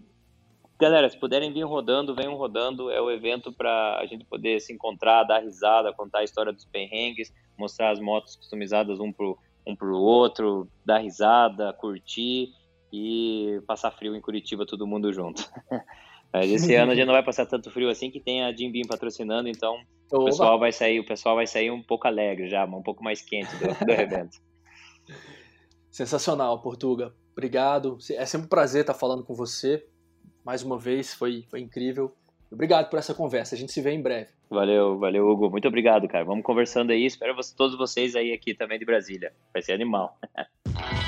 galera, se puderem vir rodando, venham rodando. É o evento para a gente poder se encontrar, dar risada, contar a história dos perrengues, mostrar as motos customizadas um pro um pro outro, dar risada, curtir e passar frio em Curitiba todo mundo junto. [laughs] Mas esse ano a gente não vai passar tanto frio assim que tem a Jim Beam patrocinando, então Oba. o pessoal vai sair, o pessoal vai sair um pouco alegre já, um pouco mais quente do, do [laughs] evento. Sensacional, Portuga. Obrigado. É sempre um prazer estar falando com você. Mais uma vez, foi, foi incrível. Obrigado por essa conversa. A gente se vê em breve. Valeu, valeu, Hugo. Muito obrigado, cara. Vamos conversando aí. Espero todos vocês aí aqui também de Brasília. Vai ser animal. [laughs]